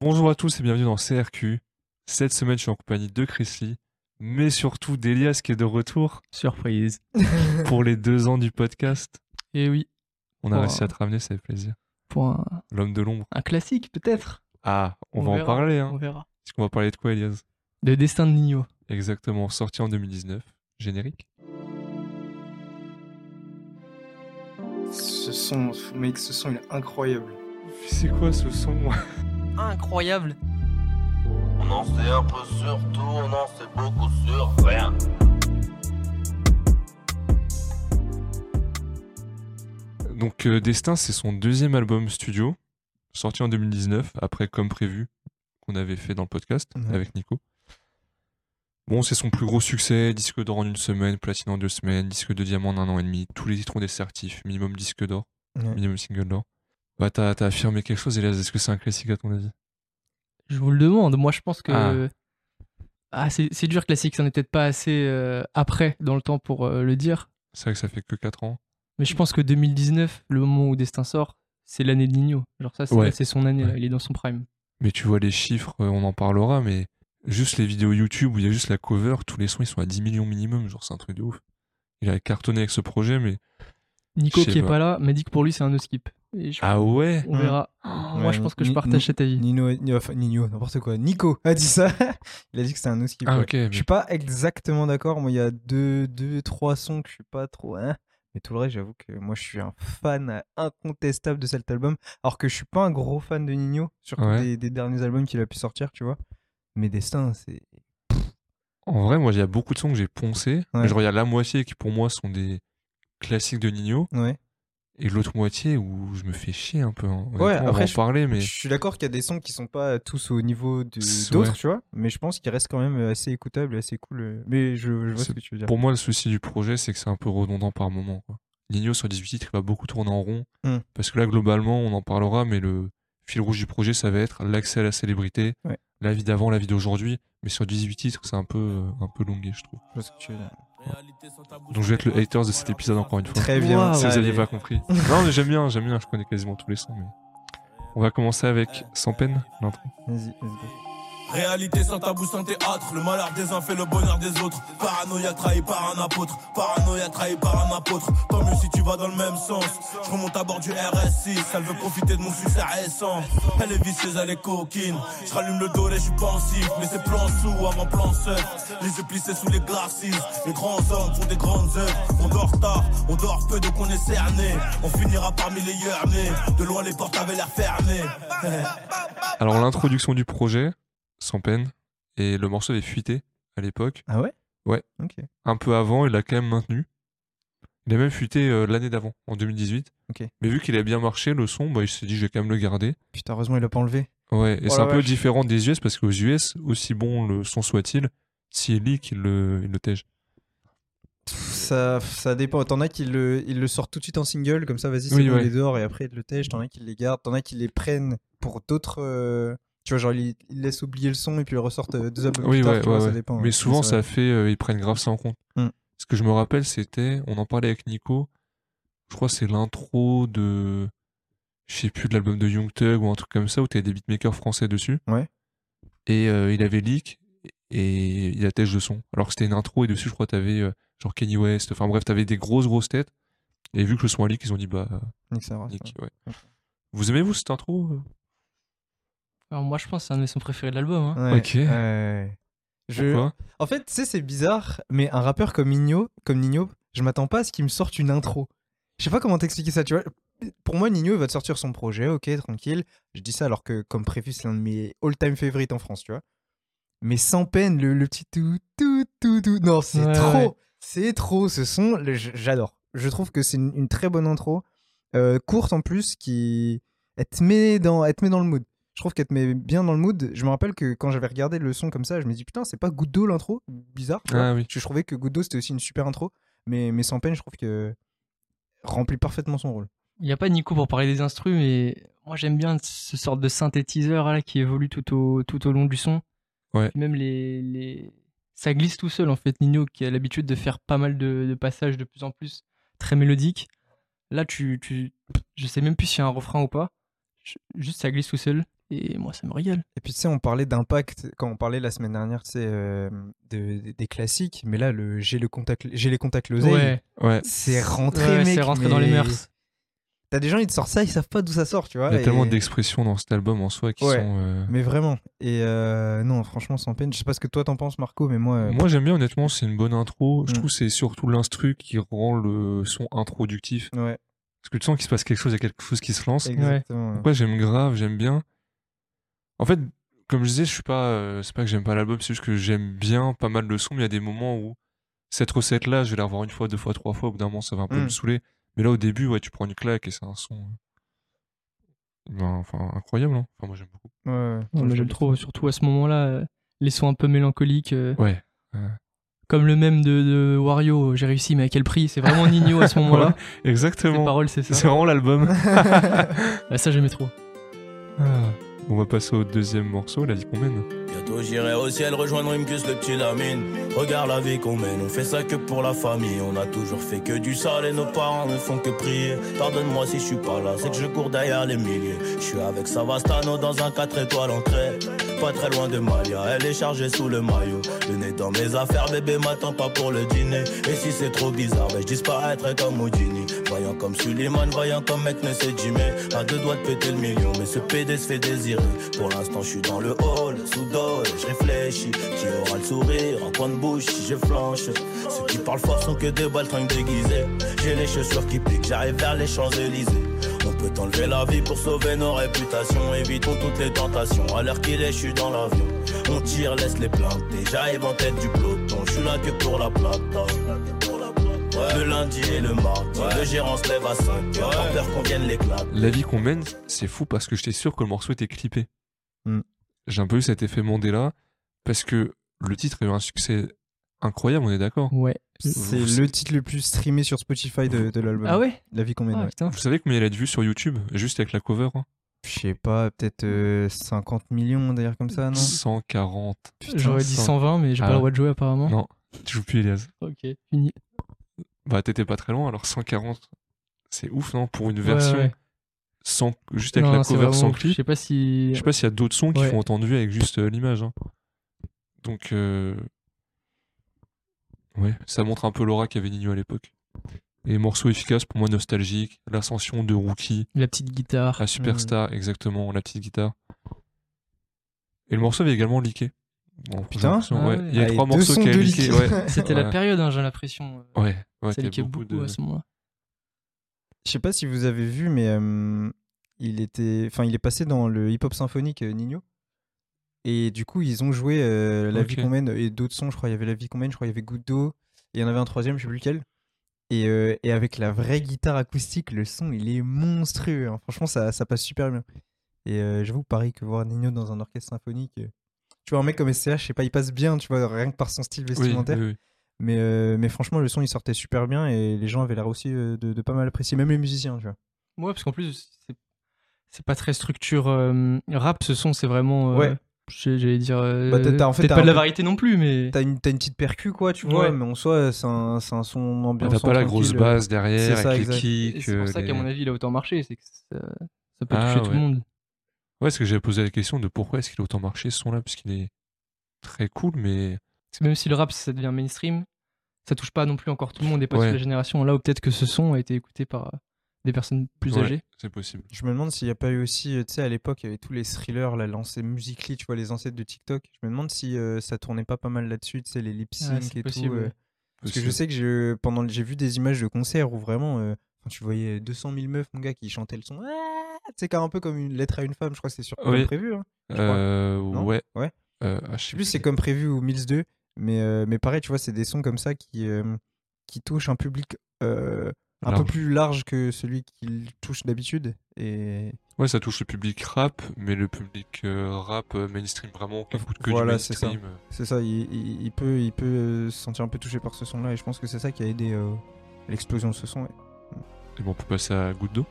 Bonjour à tous et bienvenue dans CRQ. Cette semaine, je suis en compagnie de Chrisley, mais surtout d'Elias qui est de retour Surprise. pour les deux ans du podcast. Et oui, On a réussi à te ramener, ça fait plaisir. pour un, L'homme de l'ombre. un classique peut-être. Ah, on, On va en parler. On Hein. verra. Est-ce qu'on va parler de quoi, Elias? De Destin de Nino. Exactement, sorti en 2019. Générique. Ce son, mec, ce son il est incroyable. C'est quoi ce son? Incroyable. On en sait un peu sur tout, on en sait beaucoup sur rien. Donc euh, Destin, c'est son deuxième album studio, sorti en 2019, après Comme prévu, qu'on avait fait dans le podcast avec Nico. Bon, c'est son plus gros succès, disque d'or en une semaine, platine en deux semaines, disque de diamant en un an et demi, tous les titres ont des certifs, minimum disque d'or, minimum single d'or. Bah t'as affirmé quelque chose, Elias, est-ce que c'est un classique à ton avis? Je vous le demande. Moi, je pense que. Ah. Ah, c'est dur, classique. Ça n'est peut-être pas assez euh, après dans le temps pour euh, le dire. C'est vrai que ça fait que 4 ans. Mais je pense que 2019, le moment où Destin sort, c'est l'année de Nino. Genre, ça, c'est Ouais. son année. là. Il est dans son prime. Mais tu vois les chiffres, euh, on en parlera, mais juste les vidéos YouTube où il y a juste la cover, tous les sons ils sont à 10 millions minimum, genre c'est un truc de ouf. Il a cartonné avec ce projet, mais... Nico, qui est pas. pas là, m'a dit que pour lui, c'est un no skip. Et je- Ah ouais On verra. Moi, Ouais, je pense que je partage cet avis. Nino, Ni- enfin, Nino, n'importe quoi. Nico a dit ça. il a dit que c'était un no skip. Ah ouais. ok, mais- Je suis pas exactement d'accord. Moi, il y a deux, deux, trois sons que je suis pas trop. hein. Mais tout le reste, j'avoue que moi, je suis un fan incontestable de cet album. Alors que je suis pas un gros fan de Nino, surtout Ouais. des, des derniers albums qu'il a pu sortir, tu vois. Mais Destin, c'est. En vrai, moi, il y a beaucoup de sons que j'ai poncé. Ouais. Mais je regarde la moitié qui, pour moi, sont des classiques de Nino. Ouais. Et l'autre moitié où je me fais chier un peu. hein. Ouais, Honnêtement, on après, va en je- parler, mais... Je suis d'accord qu'il y a des sons qui sont pas tous au niveau d'autres, ouais. tu vois. Mais je pense qu'ils restent quand même assez écoutables et assez cool. euh. Mais je, je vois ce que tu veux dire. Pour moi, le souci du projet, c'est que c'est un peu redondant par moment. Quoi. Nino, sur 18 titres, il va beaucoup tourner en rond. Hmm. Parce que là, globalement, on en parlera, mais le fil rouge du projet, ça va être l'accès à la célébrité, Ouais. la vie d'avant, la vie d'aujourd'hui. Mais sur 18 titres, c'est un peu, euh, un peu longué, je trouve. Je vois ce que tu veux dire. Donc je vais être le haters de cet épisode encore une fois. Très bien. Si vous aviez Allez. pas compris. non, mais j'aime bien, j'aime bien, je connais quasiment tous les sons. Mais... On va commencer avec Sans peine, l'intro. Vas-y, vas-y. Réalité sans tabou, sans théâtre. Le malheur des uns fait le bonheur des autres. Paranoïa trahi par un apôtre. Paranoïa trahi par un apôtre. Tant mieux si tu vas dans le même sens. Je remonte à bord du RS6. Elle veut profiter de mon succès récent. Elle est vicieuse, elle est coquine. Je rallume le dos et je suis pensif. Mais c'est plan sous avant plan seul. Les yeux plissés sous les glacis. Les grands hommes font des grandes œuvres. On dort tard, on dort peu donc on est cerné. On finira parmi les nés. De loin les portes avaient l'air fermées. Alors l'introduction du projet, Sans peine, et le morceau avait fuité à l'époque. Ah ouais? Ouais. Un peu avant, il l'a quand même maintenu. Il a même fuité euh, l'année d'avant, en 2018. Ok. Mais vu qu'il a bien marché, le son, bah, il s'est dit je vais quand même le garder. Putain, heureusement, il a pas enlevé. Ouais, et Oh c'est la un peu différent des US parce qu'aux US, aussi bon le son soit-il, si il leak, il le, il le tège. Ça, ça dépend. T'en as qui le, ils le sortent tout de suite en single, comme ça, vas-y, c'est Oui, bon, ouais. dehors, et après ils le tègent. T'en as qui les gardent, t'en as qui les prennent pour d'autres. euh, Tu vois, genre, ils, laissent oublier le son et puis ils ressortent euh, deux albums Oui, plus tard, ouais, tu vois, ouais, ça dépend. Mais ouais. souvent, ça fait, euh, ils prennent grave ça en compte. Hmm. Ce que je me rappelle, c'était, on en parlait avec Nico, je crois que c'est l'intro de, je sais plus, de l'album de Young Thug ou un truc comme ça, où t'avais des beatmakers français dessus. Ouais. Et euh, il avait leak et il attèche le son. Alors que c'était une intro et dessus, je crois, t'avais euh, genre Kanye West, enfin bref, t'avais des grosses, grosses têtes. Et vu que le son a leak, ils ont dit, bah, sa race, nick, ouais. Vous aimez, vous, cette intro euh? Alors, moi, je pense que c'est un de mes sons préférés de l'album. hein. Ouais, Ok. ouais. Je... Pourquoi En fait, tu sais, c'est bizarre, mais un rappeur comme Nino, comme Nino, je m'attends pas à ce qu'il me sorte une intro. Je sais pas comment t'expliquer ça, tu vois. Pour moi, Nino, il va te sortir son projet, ok, tranquille. Je dis ça alors que, comme prévu, c'est l'un de mes all-time favorites en France, tu vois. Mais sans peine, le, le petit tout, tout, tout, tout. Non, c'est Ouais, trop. ouais. C'est trop ce son. J'adore. Je trouve que c'est une, une très bonne intro. euh, courte en plus, qui. Elle te, met dans, elle te met dans le mood. Je trouve qu'elle te met bien dans le mood. Je me rappelle que quand j'avais regardé le son comme ça, je me dis putain, c'est pas Good d'eau l'intro? Bizarre. tu vois. Ah oui. Je trouvais que Good d'eau c'était aussi une super intro. Mais, mais sans peine, je trouve que remplit parfaitement son rôle. Il n'y a pas Nico pour parler des instrus, mais moi j'aime bien ce sorte de synthétiseur là, qui évolue tout au, tout au long du son. Ouais. Même les, les... Ça glisse tout seul en fait, Nino qui a l'habitude de faire pas mal de, de passages de plus en plus très mélodiques. Là, tu, tu... je sais même plus s'il y a un refrain ou pas. Je- Juste ça glisse tout seul. Et moi, ça me régale. Et puis tu sais, on parlait d'impact quand on parlait la semaine dernière, tu sais, euh, de, de- des classiques, mais là, le j'ai le contact, j'ai les contacts l'oseille, Ouais, Ouais. c'est rentré, Ouais, mec. c'est rentré dans les mœurs. T'as des gens, ils te sortent ça, ils savent pas d'où ça sort, tu vois. Il y a et- tellement d'expressions dans cet album en soi qui Ouais. sont. euh, Mais vraiment. Et euh, non, franchement, sans peine. Je sais pas ce que toi t'en penses, Marco, mais moi. euh, Moi j'aime bien honnêtement, c'est une bonne intro. Je Mm. trouve que c'est surtout l'instru qui rend le son introductif. Ouais, Parce que tu sens qu'il se passe quelque chose, il y a quelque chose qui se lance. exactement. Pourquoi j'aime grave, j'aime bien. En fait, comme je disais, je suis pas. euh, c'est pas que j'aime pas l'album, c'est juste que j'aime bien pas mal de sons, mais il y a des moments où cette recette-là, je vais la revoir une fois, deux fois, trois fois, au bout d'un moment, ça va un peu Mm. me saouler. Mais là, au début, ouais, tu prends une claque et c'est un son. euh, ben, enfin, incroyable, hein. Enfin, moi j'aime beaucoup. Ouais, ouais. Moi, j'aime trop, surtout à ce moment-là, euh, les sons un peu mélancoliques. euh, Ouais. Comme le même de, de Wario, j'ai réussi, mais à quel prix? C'est vraiment Nino à ce moment-là. Les Exactement. paroles, c'est C'est ça. vraiment l'album. Ah, ça, j'aimais trop. Ah. On va passer au deuxième morceau, La vie qu'on mène. Bientôt j'irai au ciel rejoindre Imgus le petit Lamine. Regarde la vie qu'on mène, on fait ça que pour la famille. On a toujours fait que du sale et nos parents ne font que prier. Pardonne-moi si je suis pas là, c'est que je cours derrière les milliers. Je suis avec Savastano dans un 4 étoiles entrée. Pas très loin de Malia, elle est chargée sous le maillot. Le nez dans mes affaires, bébé m'attend pas pour le dîner. Et si c'est trop bizarre, ben je disparaîtrai comme Houdini. Voyant comme Suleiman, voyant comme mec ne sait Jimmy. À deux doigts de péter le million, mais ce PD se fait désirer. Pour l'instant, je suis dans le hall, sous et je réfléchis. Qui aura le sourire, en coin de bouche si je flanche. Ceux qui parlent fort sont que des baltringues déguisées. J'ai les chaussures qui piquent, j'arrive vers les Champs-Élysées. On peut enlever la vie pour sauver nos réputations. Évitons toutes les tentations. À l'heure qu'il est, je suis dans l'avion. On tire, laisse les planter. J'arrive en tête du peloton. Je suis là que pour la plata. Ouais. Le lundi et le mardi. Le gérant se lève à 5 heures. Peur qu'on vienne l'éclater. La vie qu'on mène, c'est fou parce que j'étais sûr que le morceau était clippé. Mm. J'ai un peu eu cet effet Mandela parce que le titre a eu un succès incroyable, on est d'accord? Ouais. C'est le titre le plus streamé sur Spotify de, de l'album. Ah ouais? La vie qu'on mène. Ah, ouais. Vous savez combien il a de vues sur YouTube? Juste avec la cover hein Je sais pas, peut-être euh, 50 millions d'ailleurs comme ça, non? 140. Putain, J'aurais dit cent- 120, mais j'ai Ah pas le droit de jouer apparemment. Non, tu joues plus Elias. Ok, fini. Bah t'étais pas très loin, alors 140, c'est ouf non Pour une version ouais. sans juste avec Non, la c'est cover vraiment sans. Je clip. sais pas si. Je sais pas s'il y a d'autres sons qui Ouais. font entendu avec juste euh, l'image. hein. Donc, euh, ouais, ça montre un peu l'aura qu'avait Nino à l'époque. Et morceau efficace pour moi nostalgique, l'ascension de Rookie, La petite guitare. la superstar, exactement, la petite guitare. Et le morceau avait également leaké. Bon, j'ai Putain. Ah ouais. ouais. Il y a Ah, trois morceaux qui. Ouais, C'était Ouais. la période, hein, j'ai l'impression. ouais, ouais, ça beaucoup beaucoup de. à ce moment-là. Je sais pas si vous avez vu, mais euh, il était, enfin, il est passé dans le hip-hop symphonique euh, Nino. Et du coup, ils ont joué euh, La vie qu'on mène et d'autres sons. Je crois il y avait La vie qu'on mène, je crois il y avait Goutte d'eau. Et il y en avait un troisième, je sais plus lequel. Et, euh, et avec la vraie guitare acoustique, le son il est monstrueux. hein. Franchement, ça, ça passe super bien. Et euh, j'avoue, pareil que voir Nino dans un orchestre symphonique. Tu vois, un mec comme SCH, je sais pas, il passe bien, tu vois, rien que par son style vestimentaire. oui, oui. Mais, euh, mais franchement, le son il sortait super bien et les gens avaient l'air aussi euh, de, de pas mal apprécier, même les musiciens, tu vois. Ouais, parce qu'en plus, c'est- pas très structure euh, rap, ce son, c'est vraiment. euh, Ouais. J'allais dire. euh, Bah, en fait, Peut-être pas de la variété non plus, mais. T'as une, une petite percu, quoi, tu vois, Ouais. mais en soi, c'est un, son Ah, ambiance. T'as pas la grosse base derrière c'est ça, avec exact. les kicks. c'est pour ça qu'à mon avis, il a autant marché, c'est que ça, ça peut Ah, toucher tout le monde. Ouais, parce que j'avais posé la question de pourquoi est-ce qu'il a autant marché ce son-là, puisqu'il est très cool, mais Parce que même si le rap, ça devient mainstream, ça touche pas non plus encore tout le monde et pas Ouais. toute la génération. Là où peut-être que ce son a été écouté par euh, des personnes plus Ouais. âgées. c'est possible. Je me demande s'il n'y a pas eu aussi, euh, tu sais, à l'époque, il y avait tous les thrillers, la lancée Musically, tu vois, les ancêtres de TikTok. Je me demande si euh, ça tournait pas pas mal là-dessus, tu sais, les lip sync Ah, c'est et possible, tout. euh, ouais. Parce que je sais que je, pendant, j'ai vu des images de concerts où vraiment, euh, enfin, tu voyais 200 000 meufs, mon gars, qui chantaient le son. Ah Tu sais, un peu comme une lettre à une femme, je crois que c'est sur comme prévu. Hein. Euh, ouais. Ouais. Euh, ah, je sais plus c'est comme prévu ou Mills 2, mais, euh, mais pareil, tu vois, c'est des sons comme ça qui, qui touchent un public un peu plus large que celui qu'il touche d'habitude. Et Ouais, ça touche le public rap, mais le public euh, rap mainstream vraiment qui écoute que Voilà, du c'est mainstream. c'est ça, il, il- il peut, il peut se sentir un peu touché par ce son-là, et je pense que c'est ça qui a aidé euh, l'explosion de ce son. ouais. Et bon, on peut passer à Goutte d'eau.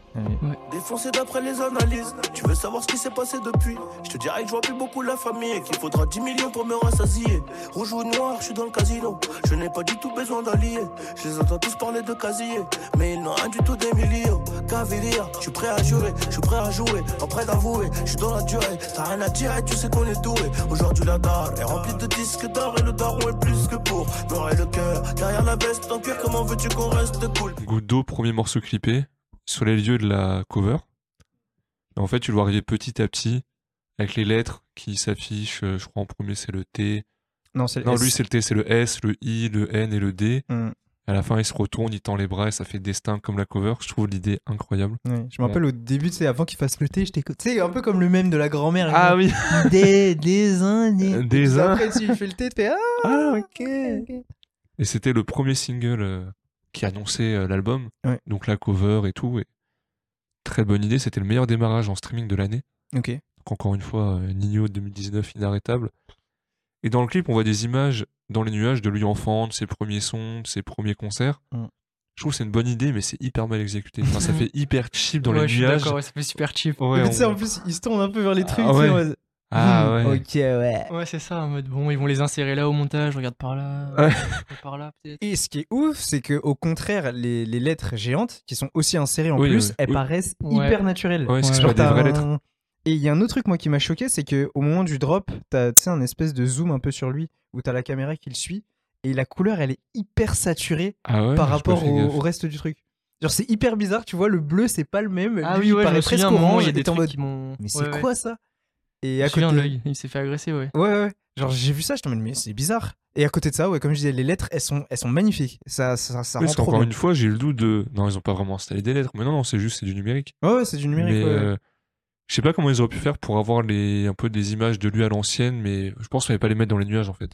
Défoncé d'après les analyses. Tu veux savoir ce qui s'est passé depuis? Je te dirais que je vois plus beaucoup la famille et qu'il faudra 10 millions pour me rassasier. Rouge ou noir, je suis dans le casino. Je n'ai pas du tout besoin d'allier. Je les entends tous parler de casier, mais ils n'ont rien du tout des millions. Cavalier, je suis prêt à jurer, je suis prêt à jouer, en prêt d'avouer. Je suis dans la durée, t'as rien à dire, tu sais qu'on est doué. Aujourd'hui, la dalle est remplie de disques d'or et le daron est plus que pour. M'aurait le cœur derrière la veste, en cuir, comment veux-tu qu'on reste cool? Goutte d'eau, premier morceau clippé, sur les lieux de la cover. Et en fait, tu le vois arriver petit à petit, avec les lettres qui s'affichent. euh, Je crois en premier, c'est le T. Non, c'est Non, lui, c'est le T, c'est le S, le I, le N et le D. Hmm. À la fin, il se retourne, il tend les bras et ça fait destin comme la cover. Je trouve l'idée incroyable. Ouais, Je me rappelle au début, tu sais, avant qu'il fasse le thé, je t'écoute. Sais, un peu comme le même de la grand-mère. Ah oui Des, des uns, des. Des uns. Après, tu fais le thé, tu fais Ah, Ah, ok. Et c'était le premier single euh, qui annonçait euh, l'album. Ouais. Donc la cover et tout. Et très bonne idée. C'était le meilleur démarrage en streaming de l'année. Ok. Donc encore une fois, euh, Nino 2019 inarrêtable. Et dans le clip, on voit des images dans les nuages de lui enfant, de ses premiers sons, de ses premiers concerts. Mm. Je trouve que c'est une bonne idée, mais c'est hyper mal exécuté. Enfin, ça fait hyper cheap dans ouais, les je suis nuages. d'accord, ouais, ça fait super cheap. Ouais, Mais tu sais, on- en plus, il se tourne un peu vers les trucs. Ah ouais. mode, Ah hmm, ouais. Ok, ouais. Ouais, c'est ça, en mode bon, ils vont les insérer là au montage, regarde par là, Ouais. par là peut-être. Et ce qui est ouf, c'est que au contraire, les, les lettres géantes, qui sont aussi insérées en Oui, plus, oui, elles oui. paraissent Ouais. hyper naturelles. Ouais, c'est Genre, des vraies un- lettres. Et il y a un autre truc, moi, qui m'a choqué, c'est que au moment du drop, t'as un espèce de zoom un peu sur lui, où t'as la caméra qui le suit, et la couleur, elle est hyper saturée Ah ouais, par rapport au, au reste du truc. Genre, c'est hyper bizarre, tu vois, le bleu, c'est pas le même. Ah lui, oui, il ouais, je paraît presque orange, il y a et des t'es en trucs mode, qui m'ont. Mais c'est Ouais, ouais. quoi ça? Et à côté. l'œil, il s'est fait agresser, ouais. Ouais, ouais. Genre, j'ai vu ça, je t'en mode, mais c'est bizarre. Et à côté de ça, ouais, comme je disais, les lettres, elles sont, elles sont magnifiques. Ça, ça, ça parce trop qu'encore bien. une fois, j'ai le doute de. Non, ils ont pas vraiment installé des lettres. Mais non, non, c'est juste, c'est du numérique. Ouais, ouais, c'est du numérique. mais ouais, ouais. euh, je sais pas comment ils auraient pu faire pour avoir les, un peu des images de lui à l'ancienne, mais je pense qu'il fallait pas les mettre dans les nuages en fait.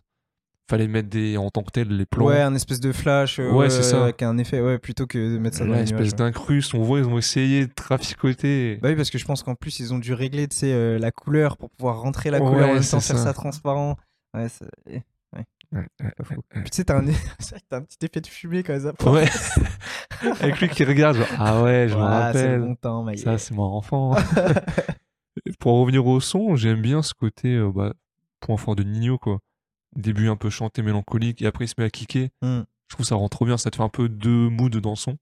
Fallait mettre des, en tant que tel les plans. Ouais, un espèce de flash. euh, Ouais, c'est ça. Avec un effet, ouais, plutôt que de mettre ça dans Là, les espèce nuages. ouais. d'incruste, on voit, ils ont essayé de traficoter. Bah oui, parce que je pense qu'en plus, ils ont dû régler, tu sais, euh, la couleur pour pouvoir rentrer la Ouais, couleur en même temps, faire ça. ça transparent. Ouais, c'est Ouais, ouais, pas fou. ouais, ouais. Puis tu sais, t'as un... que t'as un petit effet de fumée quand ça Ouais. Avec lui qui regarde, genre, ah ouais, je me rappelle. bon temps, Ça, c'est mon enfant. Pour revenir au son, j'aime bien ce côté, euh, bah, point fort de Nino, quoi. Début un peu chanté, mélancolique, et après il se met à kicker. Hmm. Je trouve ça rend trop bien, ça te fait un peu deux moods dans le son.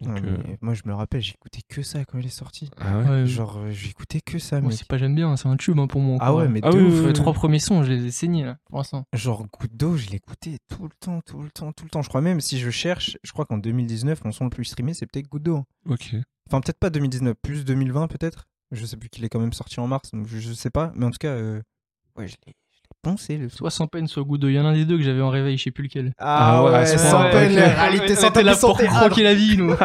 Donc, euh, mais Moi, je me rappelle, j'écoutais que ça quand il est sorti. ah ouais. Genre, euh, j'écoutais que ça, Moi, mec. c'est pas j'aime bien, c'est un tube hein, pour moi. Ah encore, ouais, hein. mais Ah de oui, ouf. oui, Les oui. trois premiers sons, je les ai saignés là, pour l'instant. Genre, Goutte d'eau, je l'écoutais tout le temps, tout le temps, tout le temps. Je crois même, si je cherche, je crois qu'en 2019, mon son le plus streamé, c'est peut-être Goutte d'eau. Ok. Enfin, peut-être pas 2019, plus 2020 peut-être. Je sais plus qu'il est quand même sorti en mars, donc je, je sais pas. Mais en tout cas, euh, ouais, je l'ai poncé le. Soit sans peine, soit goût. Il y en a un des deux que j'avais en réveil, je sais plus lequel. Ah ouais, sans sans peine, peine, la la réalité sans là peine, pour santé. croquer la vie, nous.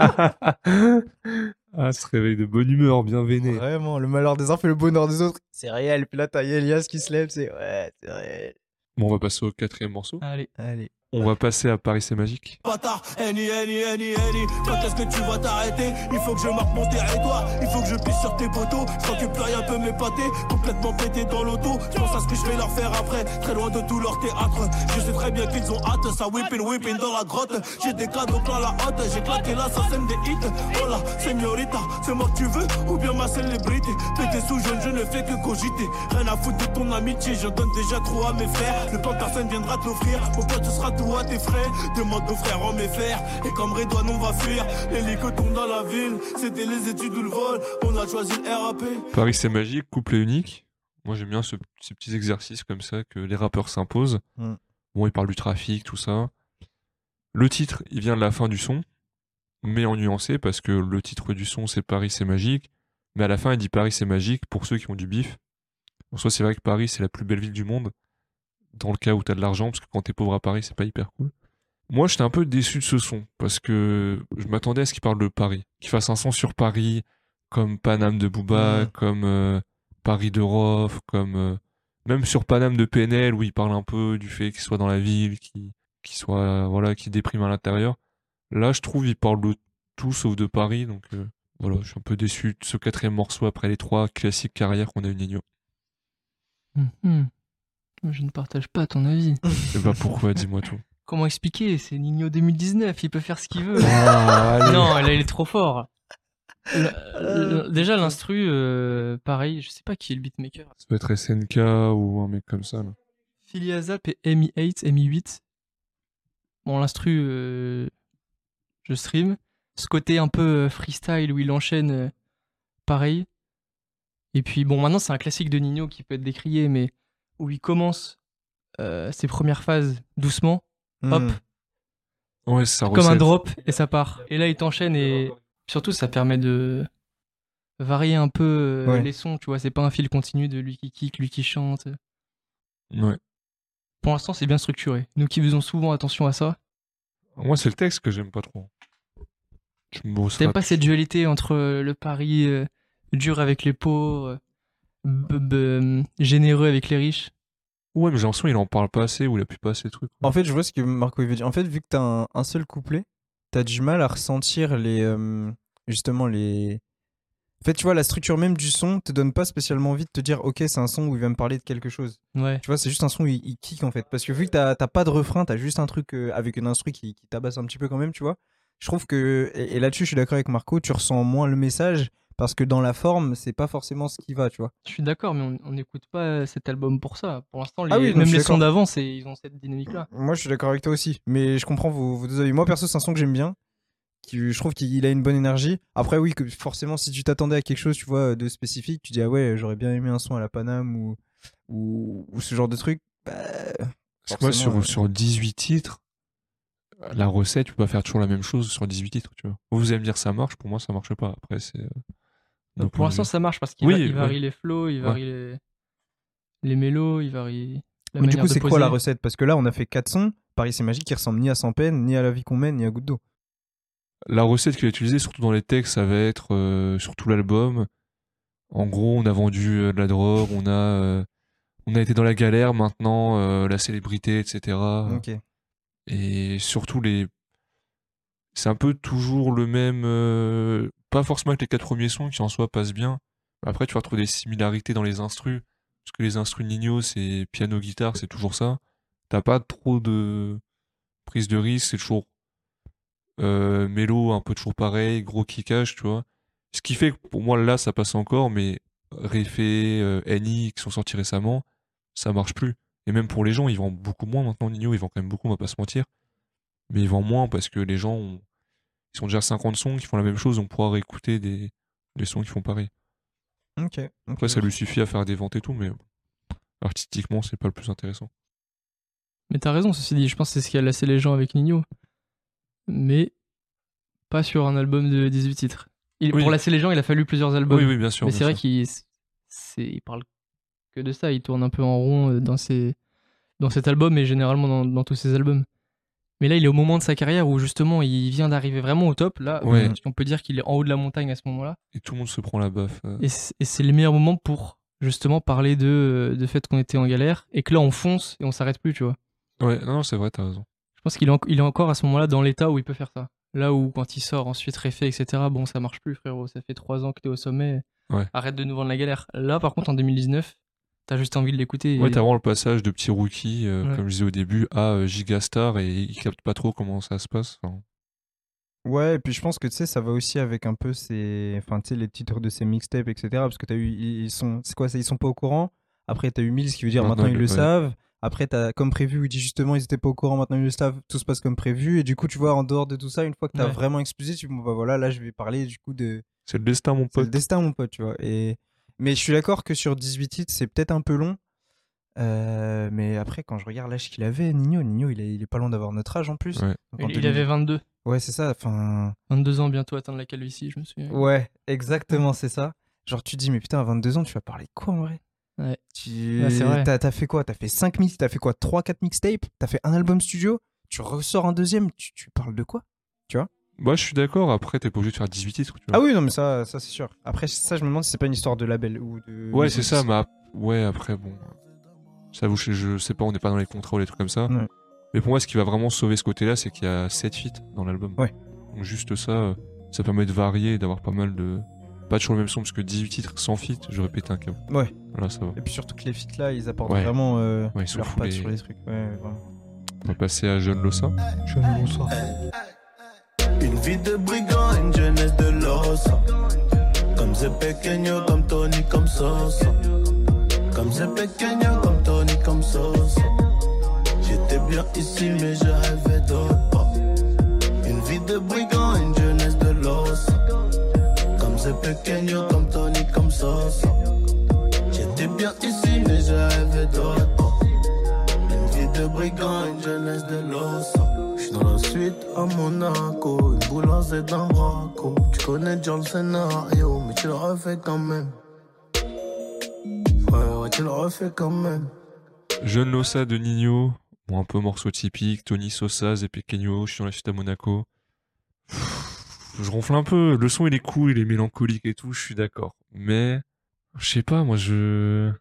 ah, ce réveil de bonne humeur, bien véné. Vraiment, le malheur des uns fait le bonheur des autres. C'est réel. Puis là, t'as Elias qui se lève, c'est ouais, c'est réel. Bon, on va passer au quatrième morceau. Allez. Allez. On va passer à Paris c'est magique. Annie, Annie, Annie, Annie Quand est-ce que tu vas t'arrêter? Il faut que je marque mon territoire. Il faut que je pisse sur tes poteaux. Je que plus rien peut m'épater. Complètement pété dans l'auto. Je pense à ce que je vais leur faire après. Très loin de tout leur théâtre. Je sais très bien qu'ils ont hâte. Ça whipping, whipping dans la grotte. J'ai des cadeaux plein la hâte J'ai claqué la scène des hits. Oh là, señorita C'est moi que tu veux? Ou bien ma célébrité? Pété sous jeune, je ne fais que cogiter. Rien à foutre de ton amitié. Je donne déjà trop à mes frères. Le plan personne viendra te l'offrir Mon pote, ce sera tout à tes frais Demande aux frères en mes fers Et comme Redouane on va fuir L'hélico tombe dans la ville C'était les études ou le vol On a choisi le RAP Paris c'est magique, couplet unique. Moi j'aime bien ce- ces petits exercices comme ça que les rappeurs s'imposent. Mm. Bon, ils parlent du trafic, tout ça. Le titre, il vient de la fin du son, mais en nuancé parce que le titre du son c'est Paris c'est magique, mais à la fin il dit Paris c'est magique pour ceux qui ont du bif. En soi, c'est vrai que Paris c'est la plus belle ville du monde dans le cas où t'as de l'argent parce que quand t'es pauvre à Paris c'est pas hyper cool. Moi j'étais un peu déçu de ce son parce que je m'attendais à ce qu'il parle de Paris, qu'il fasse un son sur Paris comme Paname de Booba, Mm. comme euh, Paris de Rof, comme euh, même sur Paname de PNL où il parle un peu du fait qu'il soit dans la ville, qu'il qu'il soit voilà, qui déprime à l'intérieur. Là, je trouve il parle de tout sauf de Paris, donc euh, voilà, je suis un peu déçu de ce quatrième morceau après les trois classiques carrières qu'on a eu Nino. Hum. Je ne partage pas ton avis. Et bah pourquoi, dis-moi tout. Comment expliquer? C'est Nino 2019, il peut faire ce qu'il veut. Ah, non, là, il est trop fort. Le- le- déjà, l'instru, euh, pareil, je sais pas qui est le beatmaker. Ça peut être SNK ou un mec comme ça. Là. Philly Azap et MI8, MI8. Bon, l'instru, euh, je stream. Ce côté un peu euh, freestyle où il enchaîne, euh, pareil. Et puis, bon, maintenant, c'est un classique de Nino qui peut être décrié, mais où il commence euh, ses premières phases doucement, hop, Hmm. Ouais, sa comme un drop, et ça part. Et là, il t'enchaîne, et surtout, ça permet de varier un peu euh, Ouais. les sons, tu vois. C'est pas un fil continu de lui qui kick, lui qui chante. Ouais. Pour l'instant, c'est bien structuré. Nous qui faisons souvent attention à ça. Moi, c'est le texte que j'aime pas trop. T'aimes pas cette dualité entre euh, le pari euh, dur avec les pauvres, généreux avec les riches Ouais, mais j'ai l'impression qu'il en parle pas assez ou il a plus pas assez de trucs. En fait, je vois ce que Marco il veut dire. En fait, vu que t'as un, un seul couplet, t'as du mal à ressentir les. euh, justement, les. En fait, tu vois, la structure même du son te donne pas spécialement envie de te dire, ok, c'est un son où il va me parler de quelque chose. Ouais. Tu vois, c'est juste un son où il, il kick en fait. Parce que vu que t'as t'as pas de refrain, t'as juste un truc euh, avec une instru qui, qui tabasse un petit peu quand même, tu vois. Je trouve que. Et, et là-dessus, je suis d'accord avec Marco, tu ressens moins le message parce que dans la forme, c'est pas forcément ce qui va, tu vois. Je suis d'accord, mais on n'écoute pas cet album pour ça. Pour l'instant, les- Ah oui, même les sons d'avant, c'est- ils ont cette dynamique-là. Moi, je suis d'accord avec toi aussi. Mais je comprends vos, vos deux avis. Moi, perso, c'est un son que j'aime bien. Qui, je trouve qu'il a une bonne énergie. Après, oui, que forcément, si tu t'attendais à quelque chose, tu vois, de spécifique, tu dis, ah ouais, j'aurais bien aimé un son à la Paname ou, ou, ou ce genre de truc. Bah, Parce que moi, sur, ouais. sur 18 titres, la recette, tu peux pas faire toujours la même chose sur 18 titres, tu vois. Vous allez me dire ça marche, pour moi ça marche pas. Après, c'est. Euh, pour de l'instant, ça marche parce qu'il Oui, va- il ouais. varie les flows, il varie les, les mélos, il varie la Mais du coup, c'est quoi la recette? Parce que là, on a fait 4 sons. Paris, c'est magique, qui ressemblent ni à Sans peine, ni à La vie qu'on mène, ni à Goutte d'eau. La recette qu'il a utilisée, surtout dans les textes, ça va être euh, sur tout l'album. En gros, on a vendu euh, de la drogue, on a, euh, on a été dans la galère, maintenant, euh, la célébrité, etc. Et surtout, les... c'est un peu toujours le même. Pas forcément avec les quatre premiers sons qui en soi passent bien. Après, tu vas retrouver des similarités dans les instrus. Parce que les instrus Nino, c'est piano-guitare, c'est toujours ça. T'as pas trop de prise de risque, c'est toujours euh, mélo, un peu toujours pareil, gros kickage, tu vois. Ce qui fait que pour moi, là, ça passe encore, mais Réfé, euh, Annie, qui sont sortis récemment, ça marche plus. Et même pour les gens, ils vendent beaucoup moins maintenant, Nino, ils vendent quand même beaucoup, on va pas se mentir. Mais ils vendent moins parce que les gens, ont- ils sont déjà 50 sons qui font la même chose, on pourra réécouter des, des sons qui font pareil. Ok. Après, ça lui suffit à faire des ventes et tout, mais artistiquement, c'est pas le plus intéressant. Mais t'as raison, ceci dit, je pense que c'est ce qui a lassé les gens avec Nino. Mais pas sur un album de 18 titres. Il, Oui. Pour lasser les gens, il a fallu plusieurs albums. Oui, oui, bien sûr. Mais c'est vrai qu'il il parle que de ça, il tourne un peu en rond euh, dans, ses, dans cet album et généralement dans, dans tous ses albums. Mais là, il est au moment de sa carrière où justement il vient d'arriver vraiment au top. Là, Ouais. on peut dire qu'il est en haut de la montagne à ce moment-là. Et tout le monde se prend la baffe. euh. Et c'est le meilleur moment pour justement parler de, de fait qu'on était en galère et que là on fonce et on s'arrête plus, tu vois. Ouais, non, non, c'est vrai, t'as raison. Je pense qu'il est, en- il est encore à ce moment-là dans l'état où il peut faire ça. Là où quand il sort ensuite réfait, etc., bon, ça marche plus, frérot. Ça fait trois ans que t'es au sommet. Ouais. Arrête de nous vendre la galère. Là, par contre, en 2019, t'as juste envie de l'écouter. et- Ouais, t'as vraiment le passage de petit rookie, euh, Ouais. comme je disais au début, à euh, gigastar et il capte pas trop comment ça se passe. Enfin, Ouais, et puis je pense que tu sais, ça va aussi avec un peu ces. Enfin, tu sais, les titres de ces mixtapes, etc. Parce que t'as eu. Ils sont. C'est quoi Ils sont pas au courant? Après, t'as eu Mills qui veut dire Maintenant, maintenant, ils le savent. Après, t'as comme prévu, où il dit justement, ils étaient pas au courant, maintenant ils le savent, tout se passe comme prévu. Et du coup, tu vois, en dehors de tout ça, une fois que t'as Ouais. vraiment explosé, tu dis, bon, bah voilà, là, je vais parler du coup de. c'est le destin, mon C'est le pote. destin, mon pote, tu vois. Et... Mais je suis d'accord que sur 18 titres, c'est peut-être un peu long. Euh, mais après, quand je regarde l'âge qu'il avait, Nino, Nino, il est, il est pas loin d'avoir notre âge en plus. Ouais. Donc, en il, il 2000 avait 22. Ouais, c'est ça. Enfin. 22 ans bientôt atteindre la calvitie, je me souviens. Ouais, exactement, c'est ça. Genre, tu te dis, mais putain, à 22 ans, tu vas parler de quoi en vrai? Ouais. Tu... Ouais, c'est vrai. T'as, t'as fait quoi? T'as fait 5 mix, t'as fait quoi? 3-4 mixtapes? T'as fait un album studio? Tu ressors un deuxième, tu, tu parles de quoi? Bah, je suis d'accord, après, t'es pas obligé de faire 18 titres. Tu vois. Ah oui, non, mais ça, ça c'est sûr. Après, ça, je me demande si c'est pas une histoire de label ou de. Ouais, c'est ça, mais ap- ouais, après, bon. Ça vous, je, je sais pas, on n'est pas dans les contrats ou les trucs comme ça. Ouais. Mais pour moi, ce qui va vraiment sauver ce côté-là, c'est qu'il y a 7 feats dans l'album. Ouais. Donc, juste ça, euh, ça permet de varier et d'avoir pas mal de. Pas toujours le même son, parce que 18 titres sans feat, j'aurais pété un câble. Ouais. Là, ça va. Et puis surtout que les feats là, ils apportent Ouais. vraiment euh, Ouais, ils sont leur fous, patte les- sur les trucs. Ouais, vraiment. On va passer à Jeune Lossa. Jeune bonsoir. Une vie de brigand, une jeunesse de l'os. Comme c'est pequeño, comme Tony, comme Sosa. Comme c'est pequeño, comme Tony, comme Sosa. J'étais bien ici, mais je rêvais d'autre. Une vie de brigand, une jeunesse de l'os. Comme c'est pequeño, comme Tony, comme Sosa. À Monaco, une boule en Z d'un braco. Tu connais déjà le scénario, mais tu le refais quand même. Ouais, ouais, tu le refais quand même. Jeune Lossa de Nino. Bon, un peu morceau typique. Tony Sosa, Zé Pequeño. Je suis dans la suite à Monaco. Pff, Je ronfle un peu. Le son, il est cool, il est mélancolique et tout. Je suis d'accord. Mais, je sais pas, moi, je.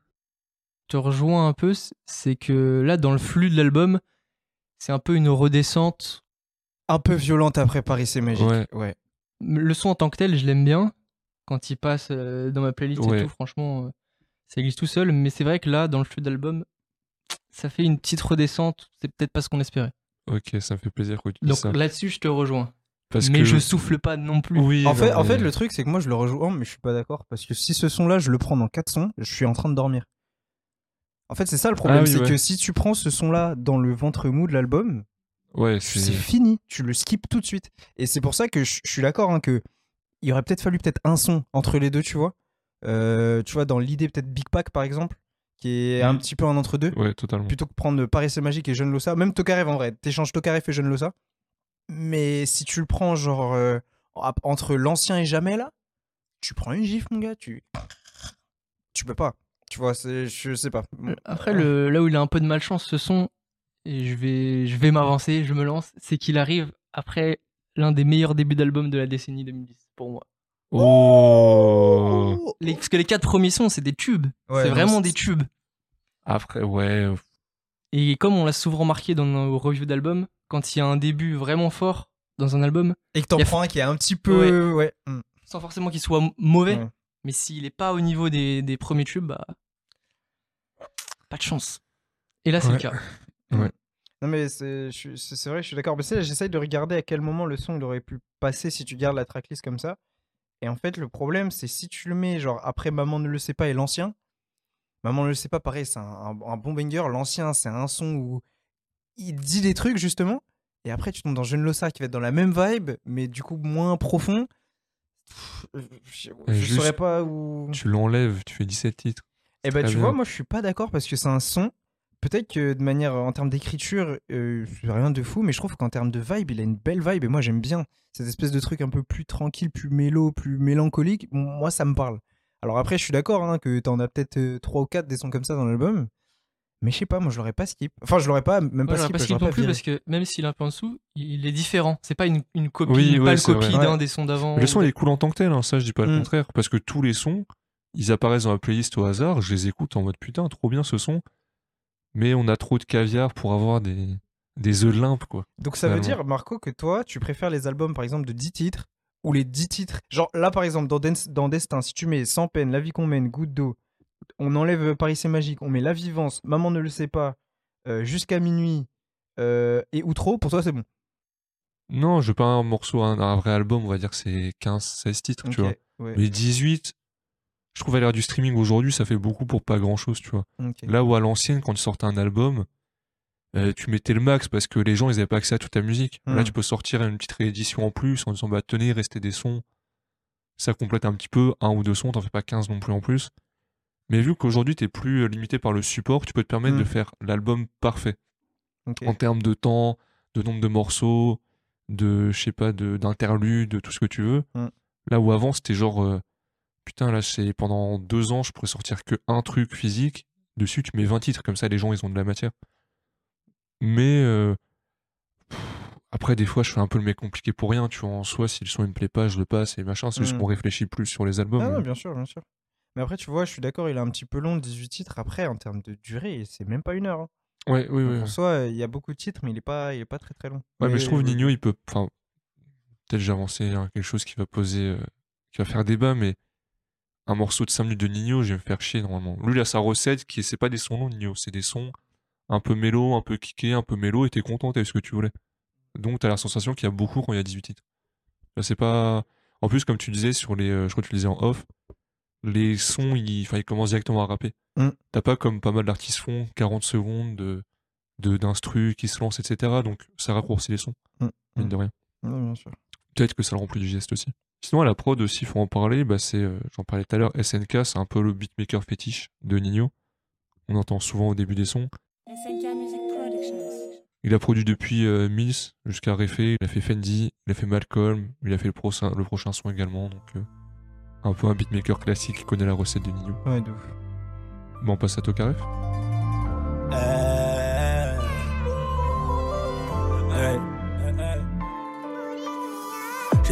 te rejoins un peu, c'est que là, dans le flux de l'album, c'est un peu une redescente. Un peu violente après Paris, c'est magique. Ouais. ouais. Le son en tant que tel, je l'aime bien. Quand il passe euh, dans ma playlist Ouais. et tout, franchement, euh, ça glisse tout seul. Mais c'est vrai que là, dans le flux d'album, ça fait une petite redescente. C'est peut-être pas ce qu'on espérait. Ok, ça me fait plaisir que tu dises Donc ça. là-dessus, je te rejoins. Parce mais que... je souffle pas non plus. Oui, En fait, en mais- fait, le truc, c'est que moi, je le rejoins, mais je suis pas d'accord. Parce que si ce son-là, je le prends dans 4 sons, je suis en train de dormir. En fait, c'est ça le problème. Ah oui, c'est ouais. que si tu prends ce son-là dans le ventre mou de l'album, Ouais, c'est c'est. fini. Tu le skips tout de suite. Et c'est pour ça que je, je suis d'accord hein, que il aurait peut-être fallu peut-être un son entre les deux, tu vois. Euh, tu vois, dans l'idée peut-être Big Pack, par exemple, qui est un Mm. petit peu un entre-deux. Ouais, totalement. plutôt que prendre Paris c'est magique et Jeune Lossa, même Tokarev en vrai, t'échanges Tokarev et Jeune Lossa. Mais si tu le prends genre euh, entre l'ancien et jamais là, tu prends une gifle mon gars, tu tu peux pas. Tu vois, c'est je sais pas. Après, le, là où il a un peu de malchance, ce son, et je vais, je vais m'avancer, je me lance, c'est qu'il arrive après l'un des meilleurs débuts d'album de la décennie 2010, pour moi. Oh Les- parce que les quatre premiers sons, c'est des tubes. Ouais, c'est vraiment des tubes. Après, ouais. Et comme on l'a souvent remarqué dans nos reviews d'albums, quand il y a un début vraiment fort dans un album, Et que t'en prends un qui est un petit peu ouais. mm. sans forcément qu'il soit mauvais, Ouais. mais s'il est pas au niveau des, des premiers tubes, bah. Pas de chance. Et là, c'est Ouais. le cas. Non mais c'est je vrai, je suis d'accord. Mais c'est là, j'essaye de regarder à quel moment le son il aurait pu passer si tu gardes la tracklist comme ça. Et en fait, le problème, c'est si tu le mets genre après Maman ne le sait pas et l'ancien. Maman ne le sait pas, pareil, c'est un, un- un bon banger. L'ancien, c'est un son où il dit des trucs justement. Et après, tu tombes dans Jeune Lossa qui va être dans la même vibe, mais du coup moins profond. Pff, euh, Je, je juste- saurais pas où. Tu l'enlèves, tu fais 17 titres. Eh ben, Très tu bien. vois, moi, je suis pas d'accord parce que c'est un son. Peut-être que de manière, en termes d'écriture, euh, rien de fou, mais je trouve qu'en termes de vibe, il a une belle vibe et moi, j'aime bien cette espèce de truc un peu plus tranquille, plus mélo, plus mélancolique. Moi, ça me parle. Alors après, je suis d'accord hein, que t'en as peut-être 3 ou 4 des sons comme ça dans l'album, mais je sais pas, moi, je l'aurais pas skip. Enfin, je l'aurais pas, même pas skip, pas je skip l'aurais non pas plus parce que même s'il est un peu en dessous, il est différent. C'est pas une, une copie, Oui, une ouais, pâle c'est copie d'un Ouais. des sons d'avant. Le son, il est cool en tant que tel, hein, ça, je dis pas le Mm. contraire. Parce que tous les sons, ils apparaissent dans la playlist au hasard, je les écoute en mode putain, trop bien ce son. Mais on a trop de caviar pour avoir des, des œufs limpes, quoi. Donc ça veut dire, Marco, que toi, tu préfères les albums, par exemple, de 10 titres, ou les 10 titres? Genre là, par exemple, dans, dans Destin, si tu mets Sans peine, La vie qu'on mène, Goutte d'eau, on enlève Paris c'est magique, on met La vivance, Maman ne le sait pas, euh, Jusqu'à minuit, euh, et Outro, pour toi, c'est bon. Non, je veux pas un morceau, un, un vrai album, on va dire que c'est 15, 16 titres, tu vois. ouais, Mais 18, je trouve à l'ère du streaming aujourd'hui, ça fait beaucoup pour pas grand chose, tu vois. Là où à l'ancienne, quand tu sortais un album, euh, tu mettais le max parce que les gens, ils avaient pas accès à toute ta musique. Là, Hmm. tu peux sortir une petite réédition en plus en disant, bah, tenez, restez des sons. Ça complète un petit peu, un ou deux sons, t'en fais pas 15 non plus en plus. Mais vu qu'aujourd'hui, t'es plus euh, limité par le support, tu peux te permettre Hmm. de faire l'album parfait. En termes de temps, de nombre de morceaux, de, je sais pas, de- d'interludes, de tout ce que tu veux. Hmm. Là où avant, c'était genre, euh, putain, là, c'est pendant deux ans, je pourrais sortir que un truc physique. Dessus, tu mets 20 titres, comme ça, les gens, ils ont de la matière. Mais euh, après, des fois, je fais un peu le mec compliqué pour rien. Tu vois, en soi, si le son il me plaît pas, je le passe et machin. C'est juste Mhm. qu'on réfléchit plus sur les albums. Ah ouais, bien sûr, bien sûr. Mais après, tu vois, je suis d'accord, il est un petit peu long, 18 titres. Après, en termes de durée, c'est même pas une heure. hein. Ouais, oui, Donc, oui. en soi, il y a beaucoup de titres, mais il est pas, il est pas très très long. Ouais, mais je trouve Nino, il peut. Enfin, peut-être j'ai avancé hein, quelque chose qui va poser. euh, qui va faire débat, mais un morceau de 5 minutes de Nino, je vais me faire chier normalement. Lui, il a sa recette qui est. C'est pas des sons longs, Nino, c'est des sons un peu mélo, un peu kické, un peu mélo, et t'es content, t'as eu ce que tu voulais. Donc t'as la sensation qu'il y a beaucoup quand il y a 18 titres. C'est pas. En plus, comme tu disais sur les, euh, je crois que tu le disais en off, les sons, ils, enfin, ils commencent directement à rapper. Mm. T'as pas comme pas mal d'artistes font 40 secondes de de- d'instru qui se lancent, etc. Donc ça raccourcit les sons, Mm. mine de rien. Ouais, bien sûr. Peut-être que ça le rend plus digeste aussi. Sinon, à la prod aussi, faut en parler. Bah, c'est, euh, j'en parlais tout à l'heure, SNK, c'est un peu le beatmaker fétiche de Nino. On entend souvent au début des sons. SNK Music Productions. Il a produit depuis euh, Mills jusqu'à Refait. Il a fait Fendi, il a fait Malcolm, il a fait le, prochain- le prochain son également. Donc, euh, un peu un beatmaker classique qui connaît la recette de Nino. Ouais, de ouf. Bon, on passe à Tokarev. Hey.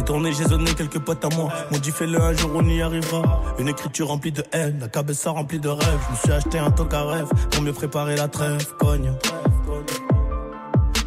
J'ai tourné, j'ai zoné quelques potes à moi. M'ont dit fais-le un jour, on y arrivera. Une écriture remplie de haine, la cabessa remplie de rêves. Je me suis acheté un toc à rêve pour mieux préparer la trêve. Cogne.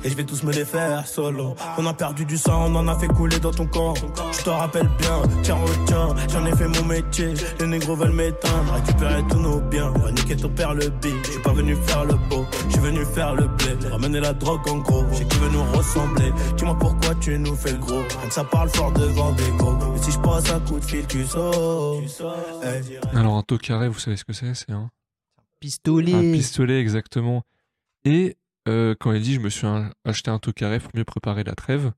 Et je vais tous me les faire solo. On a perdu du sang, on en a fait couler dans ton corps. Je te rappelle bien, tiens, retiens, j'en ai fait mon métier. Les négros veulent m'éteindre, récupérer tous nos biens. Va niquer ton père le big. Je suis pas venu faire le beau, je suis venu faire le blé. Ramener la drogue en gros, j'ai qui veut nous ressembler. Dis-moi pourquoi tu nous fais le gros. Rien que ça parle fort devant des gros. Et si je passe un coup de fil, tu sautes. Hey. Alors, un Tokarev, vous savez ce que c'est C'est un, Pistolet. un pistolet, exactement. Et euh, quand il dit je me suis un- acheté un Tokarev pour mieux préparer la trêve,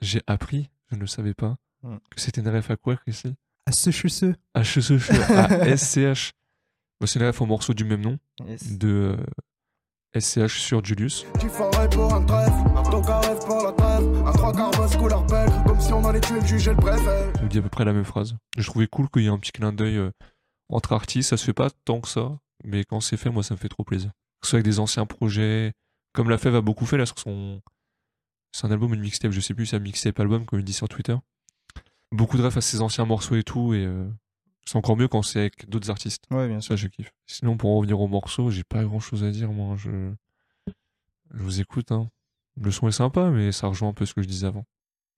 j'ai appris, je ne le savais pas, Hmm. que c'était une ref à quoi, Chrissy? À ce. H-E-C-H, A-S-C-H. Bah, c'est une ref au morceau du même nom, de euh, SCH sur Julius. Tu ferais pour un trèfle, un pour la trêve, un trois quarts couleur pègre, comme si on allait tuer le juge et le préfet. Il dit à peu près la même phrase. Je trouvais cool qu'il y ait un petit clin d'œil euh, entre artistes. Ça se fait pas tant que ça, mais quand c'est fait, moi, ça me fait trop plaisir. Que ce soit avec des anciens projets, comme La Fève a beaucoup fait là sur son. C'est un album ou une mixtape, je sais plus, c'est un mixtape album, comme il dit sur Twitter. Beaucoup de refs à ses anciens morceaux et tout, et euh, c'est encore mieux quand c'est avec d'autres artistes. Ouais, bien sûr. Ça, je kiffe. Sinon, pour en revenir au morceau, j'ai pas grand chose à dire, moi. Je, je vous écoute, hein. Le son est sympa, mais ça rejoint un peu ce que je disais avant.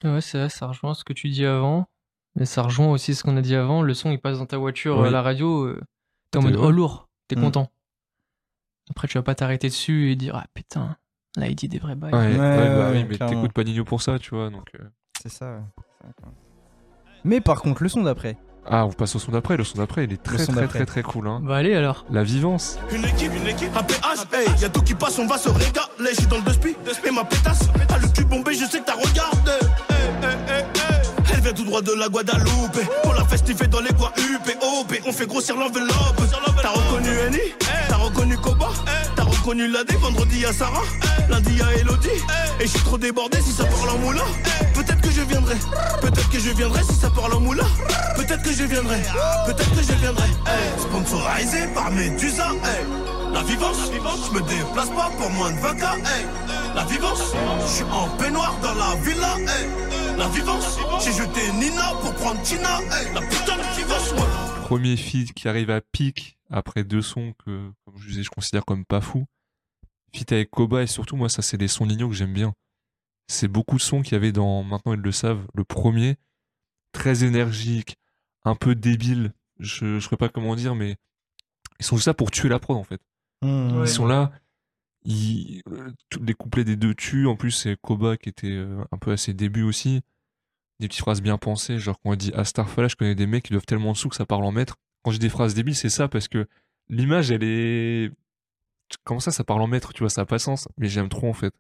Ouais, c'est vrai, ça rejoint ce que tu dis avant. Mais ça rejoint aussi ce qu'on a dit avant. Le son, il passe dans ta voiture à la radio. euh, T'es en mode oh lourd, t'es Mm. content. Après, tu vas pas t'arrêter dessus et dire ah putain, là il dit des vrais bails. Ouais, ouais, bah ouais, oui, mais t'écoutes pas Nino pour ça, tu vois, donc. euh, C'est ça. ouais. Mais par contre, le son d'après. Ah, on passe au son d'après. Le son d'après, il est très son très d'après. très très cool. Hein. Bah allez alors. La vivance. Une équipe, une équipe, un PH, hey, y'a tout qui passe, on va se régaler. Je suis dans le despi, et ma pétasse, a le cul bombé, je sais que t'as regardé. Hey, hey, hey, hey. Elle vient tout droit de la Guadeloupe. Pour la festiver dans les coins UP, OP, on fait grossir l'enveloppe. T'as reconnu Eni, t'as reconnu Koba, t'as reconnu Ladé, vendredi à Sarah, lundi à Elodie. Et je suis trop débordé si ça parle en moulin. Peut-être que je viendrai, peut-être que je viendrai si ça parle en moulin. Peut-être que je viendrai, peut-être que je viendrai. Sponsorisé par Medusa. La vivance, je me déplace pas pour moins de 20 k hey. La vivance, je suis en peignoir dans la villa. La vivance, j'ai jeté Nina pour prendre Tina. La putain de vivance, ouais. Premier feat qui arrive à pic après deux sons que, comme je disais, je considère comme pas fou. Feat avec Koba et surtout, moi, ça, c'est des sons Nino que j'aime bien. C'est beaucoup de sons qu'il y avait dans Maintenant ils le savent. Le premier, très énergique, un peu débile. Je ne saurais pas comment dire, mais ils sont juste là pour tuer la prod en fait. Mmh. Ouais. Ils sont là. Ils, euh, les couplets des deux tuent. En plus, c'est Koba qui était euh, un peu à ses débuts aussi. Des petites phrases bien pensées. Genre, quand on dit Astarfala, je connais des mecs qui doivent tellement en dessous que ça parle en maître. Quand j'ai des phrases débiles, c'est ça parce que l'image, elle est. Comment ça, ça parle en maître, tu vois, ça a pas de sens. Mais j'aime trop en fait.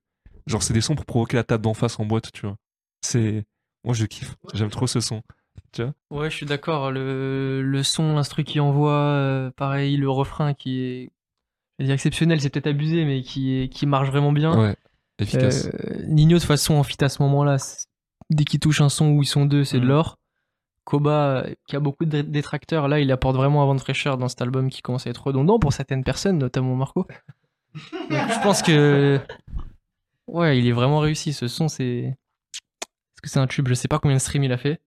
Genre, c'est des sons pour provoquer la table d'en face en boîte, tu vois. C'est. Moi, je kiffe. J'aime trop ce son. Ouais, je suis d'accord. Le, le son, l'instru qui envoie, euh, pareil, le refrain qui est, je vais dire exceptionnel, c'est peut-être abusé, mais qui, est, qui marche vraiment bien. Ouais. Efficace. Euh, Nino, de toute façon, en fit à ce moment-là, c'est- dès qu'il touche un son où ils sont deux, c'est de Mhm. l'or. Koba, qui a beaucoup de dé- détracteurs, là, il apporte vraiment un vent de fraîcheur dans cet album qui commence à être redondant pour certaines personnes, notamment Marco. Donc, je pense que. Ouais, il est vraiment réussi. Ce son, c'est. Est-ce que c'est un tube? Je sais pas combien de streams il a fait.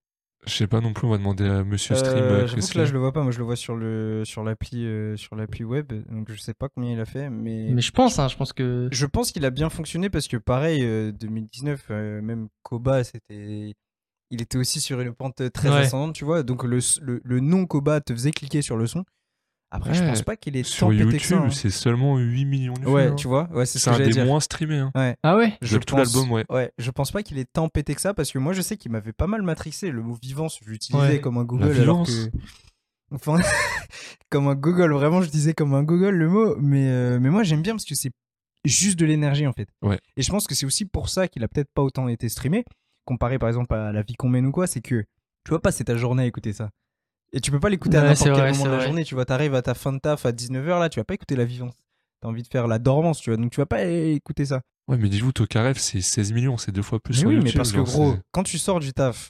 Je sais pas non plus, on va demander à Monsieur Stream. Euh, euh, J'avoue que là, je le vois pas. Moi, je le vois sur le sur l'appli euh, sur l'appli web. Donc, je sais pas combien il a fait, mais. Mais je pense, hein, je pense que. Je pense qu'il a bien fonctionné parce que pareil, euh, 2019, euh, même Koba, c'était, il était aussi sur une pente très Ouais. ascendante, tu vois. Donc le, le, le nom Koba te faisait cliquer sur le son. Après, je Ouais, pense pas qu'il est Sur tant pété que YouTube, hein. c'est seulement 8 millions de vues. Ouais, hein. tu vois, ouais, c'est ce que un des dire. moins streamés. Hein. Ah ouais Je tout pense- l'album, ouais. Ouais, je pense pas qu'il est tant pété que ça parce que moi je sais qu'il m'avait pas mal matrixé. Le mot vivance, je l'utilisais Ouais. comme un Google La alors que. Enfin, comme un Google, vraiment, je disais comme un Google le mot. Mais, euh, mais moi j'aime bien parce que c'est juste de l'énergie en fait. Ouais. Et je pense que c'est aussi pour ça qu'il a peut-être pas autant été streamé, comparé par exemple à la vie qu'on mène ou quoi. C'est que tu vois pas, c'est ta journée à écouter ça. Et tu peux pas l'écouter à Ouais, n'importe c'est quel vrai, moment de la vrai. journée. Tu vois, t'arrives à ta fin de taf à 19h là, tu vas pas écouter la vivance. T'as envie de faire la dormance, tu vois. Donc tu vas pas écouter ça. Ouais, mais dites-vous, Tokarev, c'est 16 millions, c'est deux fois plus Mais sur oui, YouTube. mais parce que gros, quand tu sors du taf,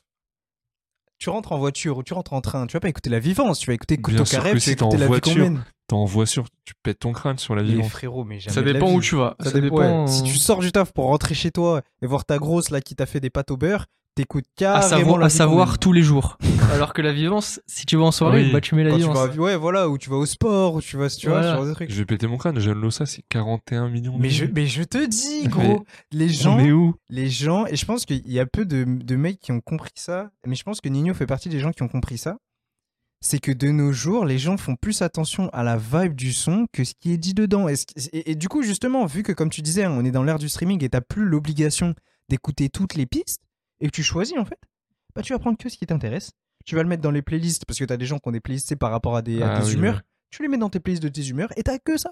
tu rentres en voiture ou tu rentres en train, tu vas pas écouter la vivance, tu vas écouter Bien Couteau sûr que tu si vas t'es en écouter la vie qu'on voiture. T'es en voiture, tu pètes ton crâne sur la Mais vivance. frérot, mais jamais Ça de la dépend où vie. tu vas. Ça Ça dépend, dépend. ouais. Si tu sors du taf pour rentrer chez toi et voir ta grosse là qui t'a fait des pâtes au beurre, t'écoutes à carrément savoir, la à vie qu'on savoir tous les jours. Alors que la vivance, si tu vas en soirée, Oui. bah tu mets la Quand tu vivance. vas, ouais, voilà, ou tu vas au sport, ou tu vas, tu vois, Voilà. ce genre de trucs. Je vais péter mon crâne, Jeanne Lossa, c'est 41 millions de Mais je, mais je te dis, Mais- gros, les gens, où? les gens, et je pense qu'il y a peu de, de mecs qui ont compris ça, mais je pense que Nino fait partie des gens qui ont compris ça. C'est que de nos jours, les gens font plus attention à la vibe du son que ce qui est dit dedans. Et, et- et du coup, justement, vu que, comme tu disais, on est dans l'ère du streaming et t'as plus l'obligation d'écouter toutes les pistes, et que tu choisis, en fait, bah, tu vas prendre que ce qui t'intéresse. Tu vas le mettre dans les playlists, parce que t'as des gens qui ont des playlists tu par rapport à des, à Ah des oui, humeurs. ouais. Tu les mets dans tes playlists de tes humeurs, et t'as que ça.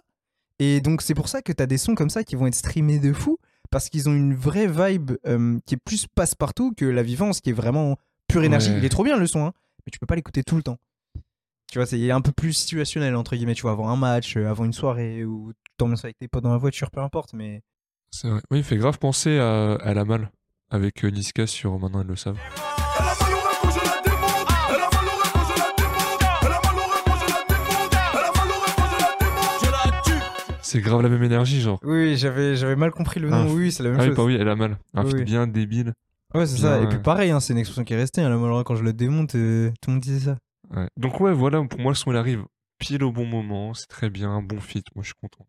Et donc, c'est pour ça que t'as des sons comme ça qui vont être streamés de fou parce qu'ils ont une vraie vibe euh, qui est plus passe-partout que la vivance qui est vraiment pure énergie. Ouais. Il est trop bien le son, hein, mais tu peux pas l'écouter tout le temps. Tu vois, c'est un peu plus situationnel, entre guillemets, tu vois, avant un match, euh, avant une soirée, ou tu t'ambiances avec tes potes dans la voiture, peu importe, mais... C'est vrai. Oui, il fait grave penser à, à la malle avec euh, Niska sur Maintenant ils le savent. La la la la la. C'est grave la même énergie, genre. Oui, oui, j'avais, j'avais mal compris le nom, Ah, oui, oui, c'est la même Ah oui, chose. pas oui, elle a mal. Un Oui, oui. bien débile. Ouais, c'est ça, et puis pareil, hein, c'est une expression qui est restée, hein, la malheureusement, quand je le démonte, euh, tout le monde disait ça. Ouais. Donc ouais, voilà, pour moi le son il arrive pile au bon moment, c'est très bien, un bon feat, moi je suis content.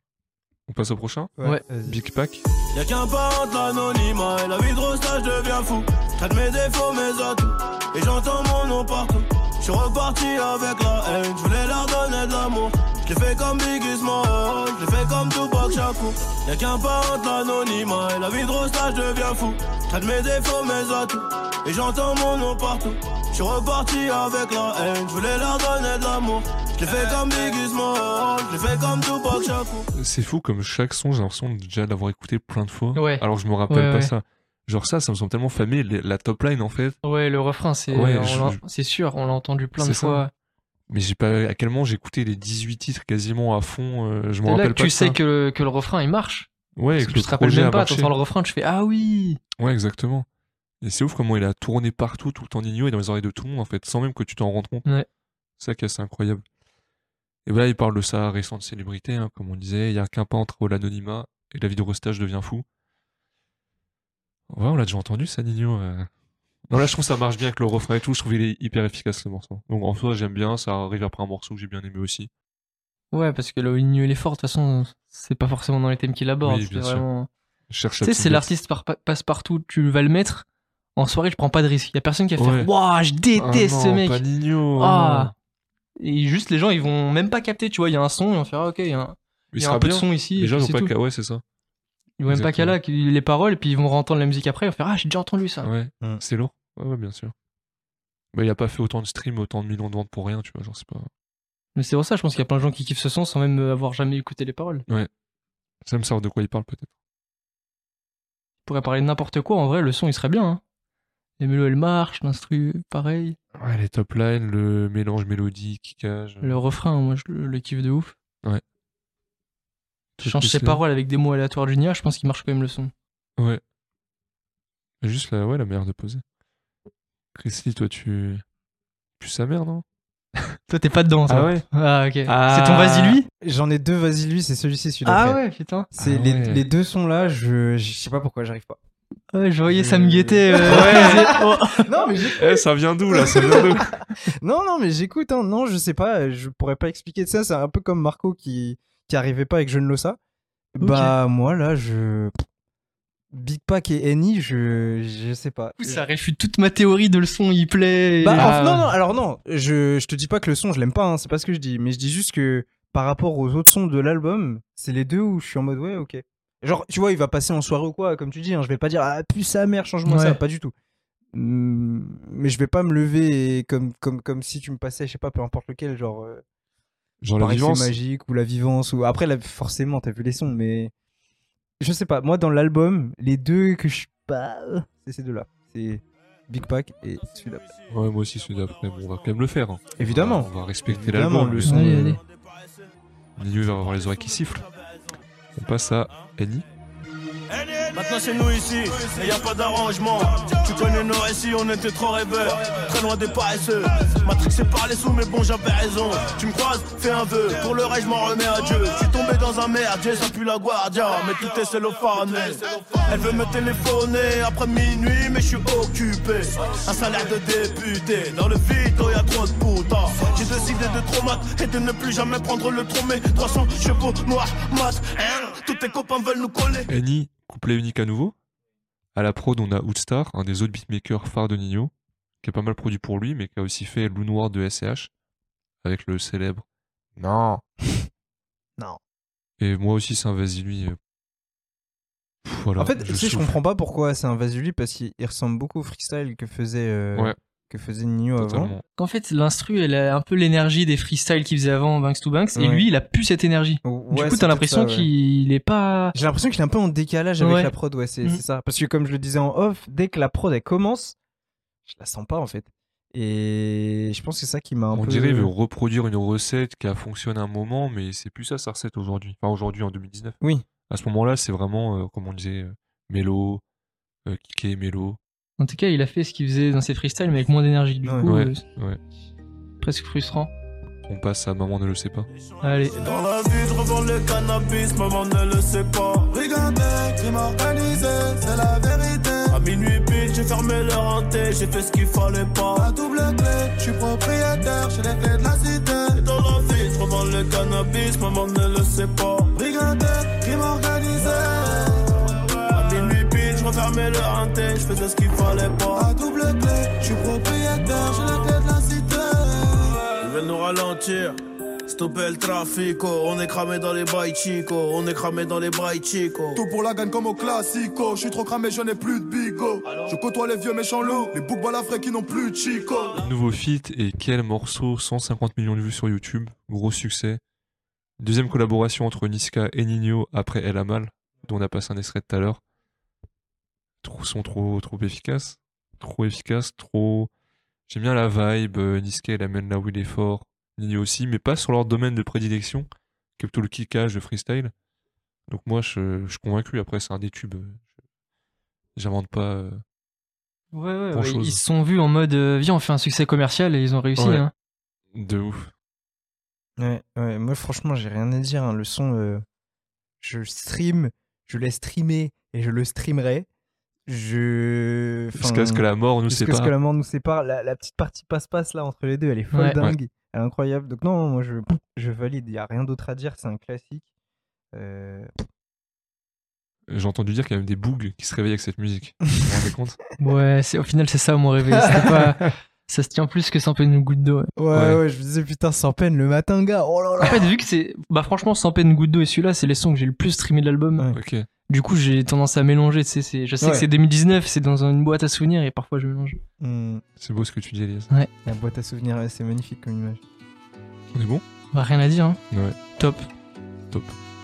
On passe au prochain? Ouais. Big Pack. Y'a qu'un pas entre l'anonymat et la vie de rostage devient fou. Traite mes défauts, mes atouts, et j'entends mon nom partout. Je suis reparti avec la haine, je voulais leur donner de l'amour. Je fait comme Biggie Small, je fait comme Tupac Shakur. Y'a qu'un pas entre l'anonymat et la vie de rostage devient fou. Traite mes défauts, mes atouts, et j'entends mon nom partout. Je suis reparti avec la haine, je voulais leur donner de l'amour. Je l'ai fait comme Biggie Small, je l'ai fait comme Tupac Shakur. C'est fou comme chaque son, j'ai l'impression de déjà l'avoir écouté plein de fois. Ouais. Alors je me rappelle Ouais, pas ouais. ça. Genre ça, ça me semble tellement familier. La top line en fait. Ouais, le refrain, c'est je- sûr, on l'a entendu plein de ça. fois. Mais j'ai pas à quel moment j'ai écouté les 18 titres quasiment à fond. euh, je me là rappelle que pas tu sais que le, que le refrain il marche. Ouais, Parce que que tu te rappelles même pas, t'entends le refrain, tu fais Ah oui Ouais, exactement. Et c'est ouf comment il a tourné partout, tout le temps Nino et dans les oreilles de tout le monde en fait, sans même que tu t'en rendes compte. Ouais. C'est ça qui est assez incroyable. Et ben là, il parle de sa récente célébrité, hein, comme on disait. Il y a qu'un pas entre l'anonymat et la vie de restage devient fou. Ouais, on l'a déjà entendu ça, Nino. euh. Non, là, je trouve que ça marche bien avec le refrain et tout. Je trouve qu'il est hyper efficace ce morceau. Donc en soi, j'aime bien. Ça arrive après un morceau que j'ai bien aimé aussi. Ouais, parce que le Ligno il est fort, de toute façon, c'est pas forcément dans les thèmes qu'il aborde. Oui, c'est vraiment. Tu sais, c'est l'artiste par- passe-partout, tu vas le mettre. En soirée, je prends pas de risque. Y a personne qui va faire Waouh, je déteste ce mec. Pas Nino. Ah Et juste, les gens, ils vont même pas capter, tu vois, il y a un son, ils vont faire Ah, ok, il y a un, Mais il y il a sera un peu bien. de son ici. Les gens n'ont pas qu'à. Ouais, c'est ça. Ils vont même pas qu'à là, les paroles, et puis ils vont entendre la musique après, ils vont faire Ah, j'ai déjà entendu ça. Ouais, Mm. c'est lourd. Ouais, ouais, bien sûr. Bah, il a pas fait autant de streams, autant de millions de ventes pour rien, tu vois. Genre, c'est pas. Mais c'est pour ça, je pense qu'il y a plein de gens qui kiffent ce son sans même avoir jamais écouté les paroles. Ça me savoir de quoi il parle, peut-être. On pourrait parler de n'importe quoi, en vrai, le son il serait bien. Hein. Les mélos, elles marchent, l'instru, pareil. Ouais, les top lines, le mélange mélodie, kickage. Le refrain, moi, je le, le kiffe de ouf. Ouais. Tu changes ses paroles avec des mots aléatoires du Nia, je pense qu'il marche quand même le son. Ouais. Juste la, ouais, la manière de poser. Christy, toi, tu. Tu sa mère, non? Toi, t'es pas dedans, ça. Ah ouais? Ah, ok. Ah. C'est ton vas-y lui? J'en ai deux, vas-y lui, c'est celui-ci, celui-là. Ah ouais, putain. C'est Ah les, ouais. les deux sons là, je, je sais pas pourquoi j'arrive pas. Ouais, je voyais Je- ça me guetter. euh, Ouais. oh. non mais j'ai- Eh, ça vient d'où, là Ça vient d'où? Non non mais j'écoute hein. non je sais pas je pourrais pas expliquer de ça c'est un peu comme Marco qui qui arrivait pas avec Jeune Lossa Ok. bah moi là je Big Pack et Annie, je, je sais pas. Ça réfute toute ma théorie de le son, il plaît. et- Bah, Ah. non, non, alors non, je, je te dis pas que le son, je l'aime pas, hein, c'est pas ce que je dis, mais je dis juste que par rapport aux autres sons de l'album, c'est les deux où je suis en mode ouais, ok. Genre, tu vois, il va passer en soirée ou quoi, comme tu dis, hein, je vais pas dire ah, puce sa mère, change-moi Ouais. ça, pas du tout. Hum, mais je vais pas me lever et comme, comme, comme si tu me passais, je sais pas, peu importe lequel, genre, euh, Genre la vivance. magique ou la vivance, ou après, là, forcément, t'as vu les sons, mais je sais pas, moi dans l'album, les deux que je pas, c'est ces deux-là, c'est Big Pack et celui-là. Ouais, moi aussi, celui d'après. Bon, on va quand même le faire. hein. Évidemment. On va respecter Évidemment, l'album. le son. allez. Nino va avoir les oreilles qui sifflent. On passe à Annie. Maintenant c'est nous ici, et y a pas d'arrangement. Tu connais nos récits, on était trop rêveurs, très loin des paresseux. C'est par les sous, mais bon j'avais raison. Tu me croises, fais un vœu. Pour le reste, je m'en remets à Dieu. Je suis tombé dans un merdier, ça pue la guardia, mais tout est cellophane. Elle veut me téléphoner après minuit, mais je suis occupé. Un salaire de député, dans le vide, oh, y a trop de putas. J'ai décidé de trop mat et de ne plus jamais prendre le tromé. 300 chevaux noirs, mat, hein. Tous tes copains veulent nous coller. Couplet unique à nouveau. À la prod, on a Oudstar, un des autres beatmakers phares de Nino, qui est pas mal produit pour lui, mais qui a aussi fait Loup Noir de SCH, avec le célèbre Non. Non. Et moi aussi, c'est un vas-y lui. euh, Voilà, En fait, tu sais, je souffle. comprends pas pourquoi c'est un Vasuli parce qu'il il ressemble beaucoup au freestyle que faisait, euh, Ouais. Que faisait Nino avant. Qu'en fait, l'instru, elle a un peu l'énergie des freestyles qu'il faisait avant, Banks to Banks, et lui, il a plus cette énergie. Ouais, du coup, t'as l'impression ouais. qu'il est pas. J'ai l'impression qu'il est un peu en décalage avec Ouais. la prod, ouais, c'est Mhm. c'est ça. Parce que comme je le disais en off, dès que la prod elle commence, je la sens pas en fait. Et je pense que c'est ça qui m'a un On peu. dirait qu'il veut reproduire une recette qui a fonctionné un moment, mais c'est plus ça sa recette aujourd'hui. Enfin, aujourd'hui, en 2019. Oui. À ce moment-là, c'est vraiment, euh, comme on disait, euh, mélo, euh, kické, mélo. En tout cas, il a fait ce qu'il faisait dans ses freestyles, mais avec moins d'énergie. Du Ouais. coup, Ouais, euh, ouais. presque frustrant. On passe à Maman ne le sait pas. Allez. Dans la vie, je revends le cannabis, maman ne le sait pas. Brigandé, crime organisé, c'est la vérité. À minuit pile, j'ai fermé leur hanté, j'ai fait ce qu'il fallait La pas. double clé, je suis propriétaire, j'ai les clés de la cité. Et dans la vie, je revends le cannabis, maman ne le sait pas. Brigandé, crime organisé. Refermais leur hanté, je faisais ce qu'il fallait pas. La double clé, je suis propriétaire, j'ai les clés de la cité. Ils veulent nous ralentir. Stopper le trafic, on est cramé dans les bails chico, on est cramé dans les bails chico. Tout pour la gagne comme au classico. Je suis trop cramé, je n'ai plus de bigot. Je côtoie les vieux méchants loups, les boucs balafrés qui n'ont plus de chico. Nouveau feat et quel morceau? 150 millions de vues sur YouTube, gros succès. Deuxième collaboration entre Niska et Nino après Elle a mal, dont on a passé un extrait tout à l'heure. Trop, sont trop, trop efficaces. Trop efficaces, trop. J'aime bien la vibe. euh, Niska, elle amène là où il est fort. Nino aussi, mais pas sur leur domaine de prédilection, qui est plutôt le kickage, le freestyle. Donc moi, je, je suis convaincu. Après, c'est un des tubes. J'invente pas. euh, Ouais, ouais, ouais. Ils se sont vus en mode euh, viens, on fait un succès commercial et ils ont réussi. Ouais. hein. de ouf. Ouais, ouais, moi franchement, j'ai rien à dire. hein. Le son, euh, je stream, je laisse streamer et je le streamerai. Je. Jusqu'à ce que la mort nous jusqu'à sépare. ce que la mort nous sépare. La, la petite partie passe-passe là entre les deux, elle est folle Ouais. dingue. Elle est incroyable. Donc, non, moi je, je valide. Il n'y a rien d'autre à dire. C'est un classique. Euh, J'ai entendu dire qu'il y a même des bougs qui se réveillent avec cette musique. Vous vous rendez compte? Ouais, c'est, au final, c'est ça mon réveil. Pas... Ça se tient plus que sans peine une goutte d'eau. ouais. Ouais, Ouais. ouais, je me disais putain, sans peine le matin, gars. Oh là En là. fait, vu que c'est. Bah, franchement, sans peine une goutte d'eau et celui-là, c'est les sons que j'ai le plus streamé de l'album. Ouais. Ok. Du coup, j'ai tendance à mélanger. tu sais, c'est- Je sais Ouais. que c'est 2019, c'est dans une boîte à souvenirs et parfois je mélange. Hmm, C'est beau ce que tu dis, Elias. la boîte à souvenirs, ouais, c'est magnifique comme image. On est bon? Bah, rien à dire, hein. Ouais. Top.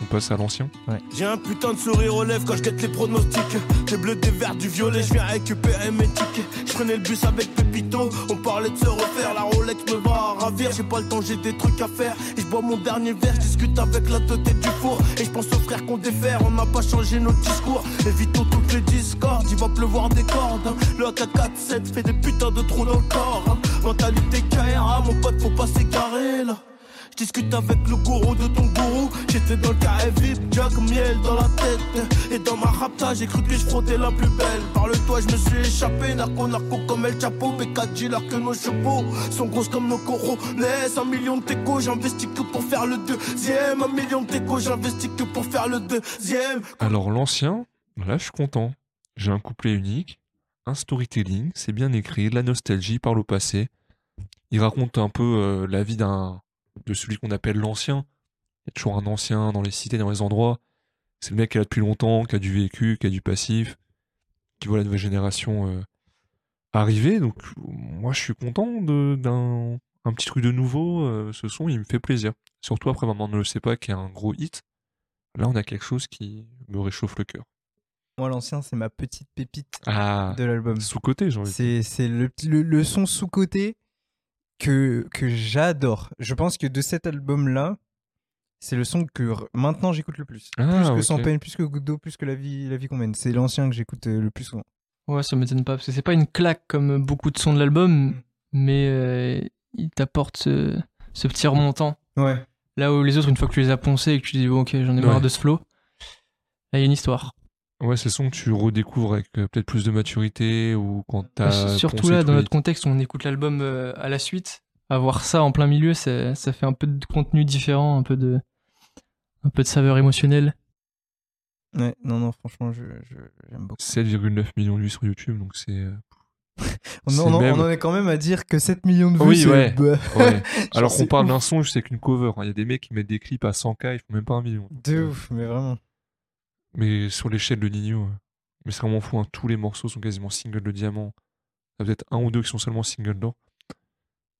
On passe à l'ancien. J'ai un putain de sourire aux lèvres quand je guette les pronostics. J'ai bleu des verts du violet, je viens récupérer mes tickets. Je prenais le bus avec Pépito, on parlait de se refaire. La Rolex me va ravir, j'ai pas le temps, j'ai des trucs à faire. Et je bois mon dernier verre, je discute avec la tête du four. Et je pense aux frères qu'on défère, on n'a pas changé notre discours. Évitons toutes les discordes, il va pleuvoir des cordes. hein. Le AK-47 fait des putains de trous dans le corps. hein. Mentalité KRA, mon pote, faut pas s'égarer là. Je discute avec le gourou de ton gourou. J'étais dans le carré VIP, Jack miel dans la tête. Et dans ma rapta, j'ai cru que je frottais la plus belle. Par le toit, je me suis échappé. Narco, narco comme El Chapo. B4 dealer que nos chevaux sont grosses comme nos coraux. Laisse un million de téco, j'investis que pour faire le deuxième. Un million de téco, j'investis que pour faire le deuxième. Alors, l'ancien, Là, je suis content. J'ai un couplet unique, un storytelling, c'est bien écrit, de la nostalgie, parle au passé. Il raconte un peu euh, la vie d'un de celui qu'on appelle l'ancien. Il y a toujours un ancien dans les cités, dans les endroits. C'est le mec qui est là depuis longtemps, qui a du vécu, qui a du passif, qui voit la nouvelle génération euh, arriver. Donc, moi, je suis content de- d'un un petit truc de nouveau. euh, ce son, il me fait plaisir. Surtout après Maman ne le sait pas, qui est un gros hit. Là, on a quelque chose qui me réchauffe le cœur. Moi, l'ancien, c'est ma petite pépite Ah, de l'album. sous-côté, j'ai envie de dire. C'est c'est le, le, le son sous-côté que, que j'adore. Je pense que de cet album-là, c'est le son que maintenant j'écoute le plus. Ah, plus que ok. Sans peine, plus que Goutte d'eau, plus que La vie, la vie qu'on mène. C'est l'ancien que j'écoute euh, le plus souvent. Ouais, ça m'étonne pas, parce que c'est pas une claque comme beaucoup de sons de l'album, Mm. mais euh, il t'apporte ce, ce petit remontant. Ouais. Là où les autres, une fois que tu les as poncés et que tu dis, bon, ok, j'en ai marre Ouais. de ce flow, là, il y a une histoire. Ouais, c'est le son que tu redécouvres avec euh, peut-être plus de maturité ou quand t'as. Bah, Surtout poncé là, dans notre contexte où on écoute l'album euh, à la suite, avoir ça en plein milieu, ça, ça fait un peu de contenu différent, un peu de, un peu de saveur émotionnelle. Ouais, non, non, franchement, je, je- j'aime beaucoup. 7,9 millions de vues sur YouTube, donc c'est. euh, On, en- on en- même- on en est quand même à dire que 7 millions de vues, Oui, c'est- ouais. Ouais. Alors qu'on parle d'un son, je sais qu'une cover. hein. Il y a des mecs qui mettent des clips à 100K, ils font même pas un million. de ouf, mais vraiment. Mais sur l'échelle de Nino, euh, mais c'est vraiment fou. hein. Tous les morceaux sont quasiment single de diamant. Il y a peut-être un ou deux qui sont seulement single d'or.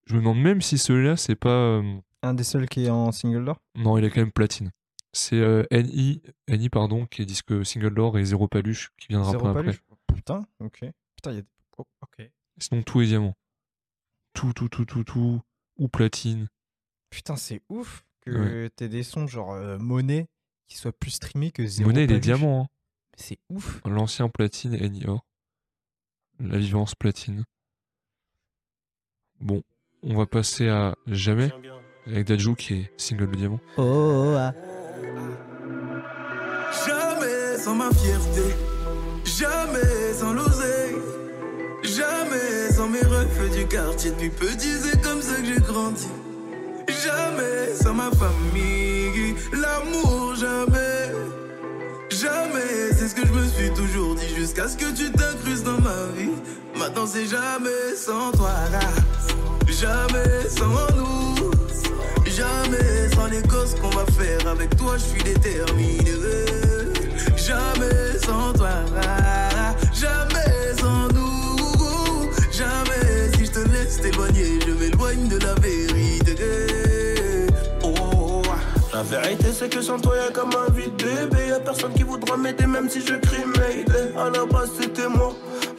Je me demande même si celui-là, c'est pas. euh, Un des seuls qui est en single d'or? Non, il est quand même platine. C'est euh, NI, NI, pardon, qui est disque single d'or et Zéro Paluche qui viendra Zéro pas après. paluche? Putain, ok. Putain, il y a. oh, ok. Sinon, tout est diamant. Tout, tout, tout, tout, tout. Ou platine. Putain, c'est ouf que t'aies des sons genre euh, monnaie qui soient plus streamés que zéro. Monnaie, il est diamant. hein. C'est ouf. L'ancien platine, NI or. La vivance platine. Bon, on va passer à Jamais avec Dajou qui est single de diamant. Oh, ah. Jamais sans ma fierté, jamais sans l'oseille, jamais sans mes refs du quartier. Depuis petit, c'est comme ça que j'ai grandi. Jamais sans ma famille, l'amour, jamais. Jamais, c'est ce que je me suis toujours dit jusqu'à ce que tu t'incrustes dans ma vie. Maintenant, c'est jamais sans toi là, jamais sans nous. Jamais sans les gosses qu'on va faire avec toi, je suis déterminé. Jamais sans toi, jamais la vérité c'est que sans toi y'a comme un vide bébé. Y'a personne qui voudra m'aider même si je crie Mayday. À la base c'était moi.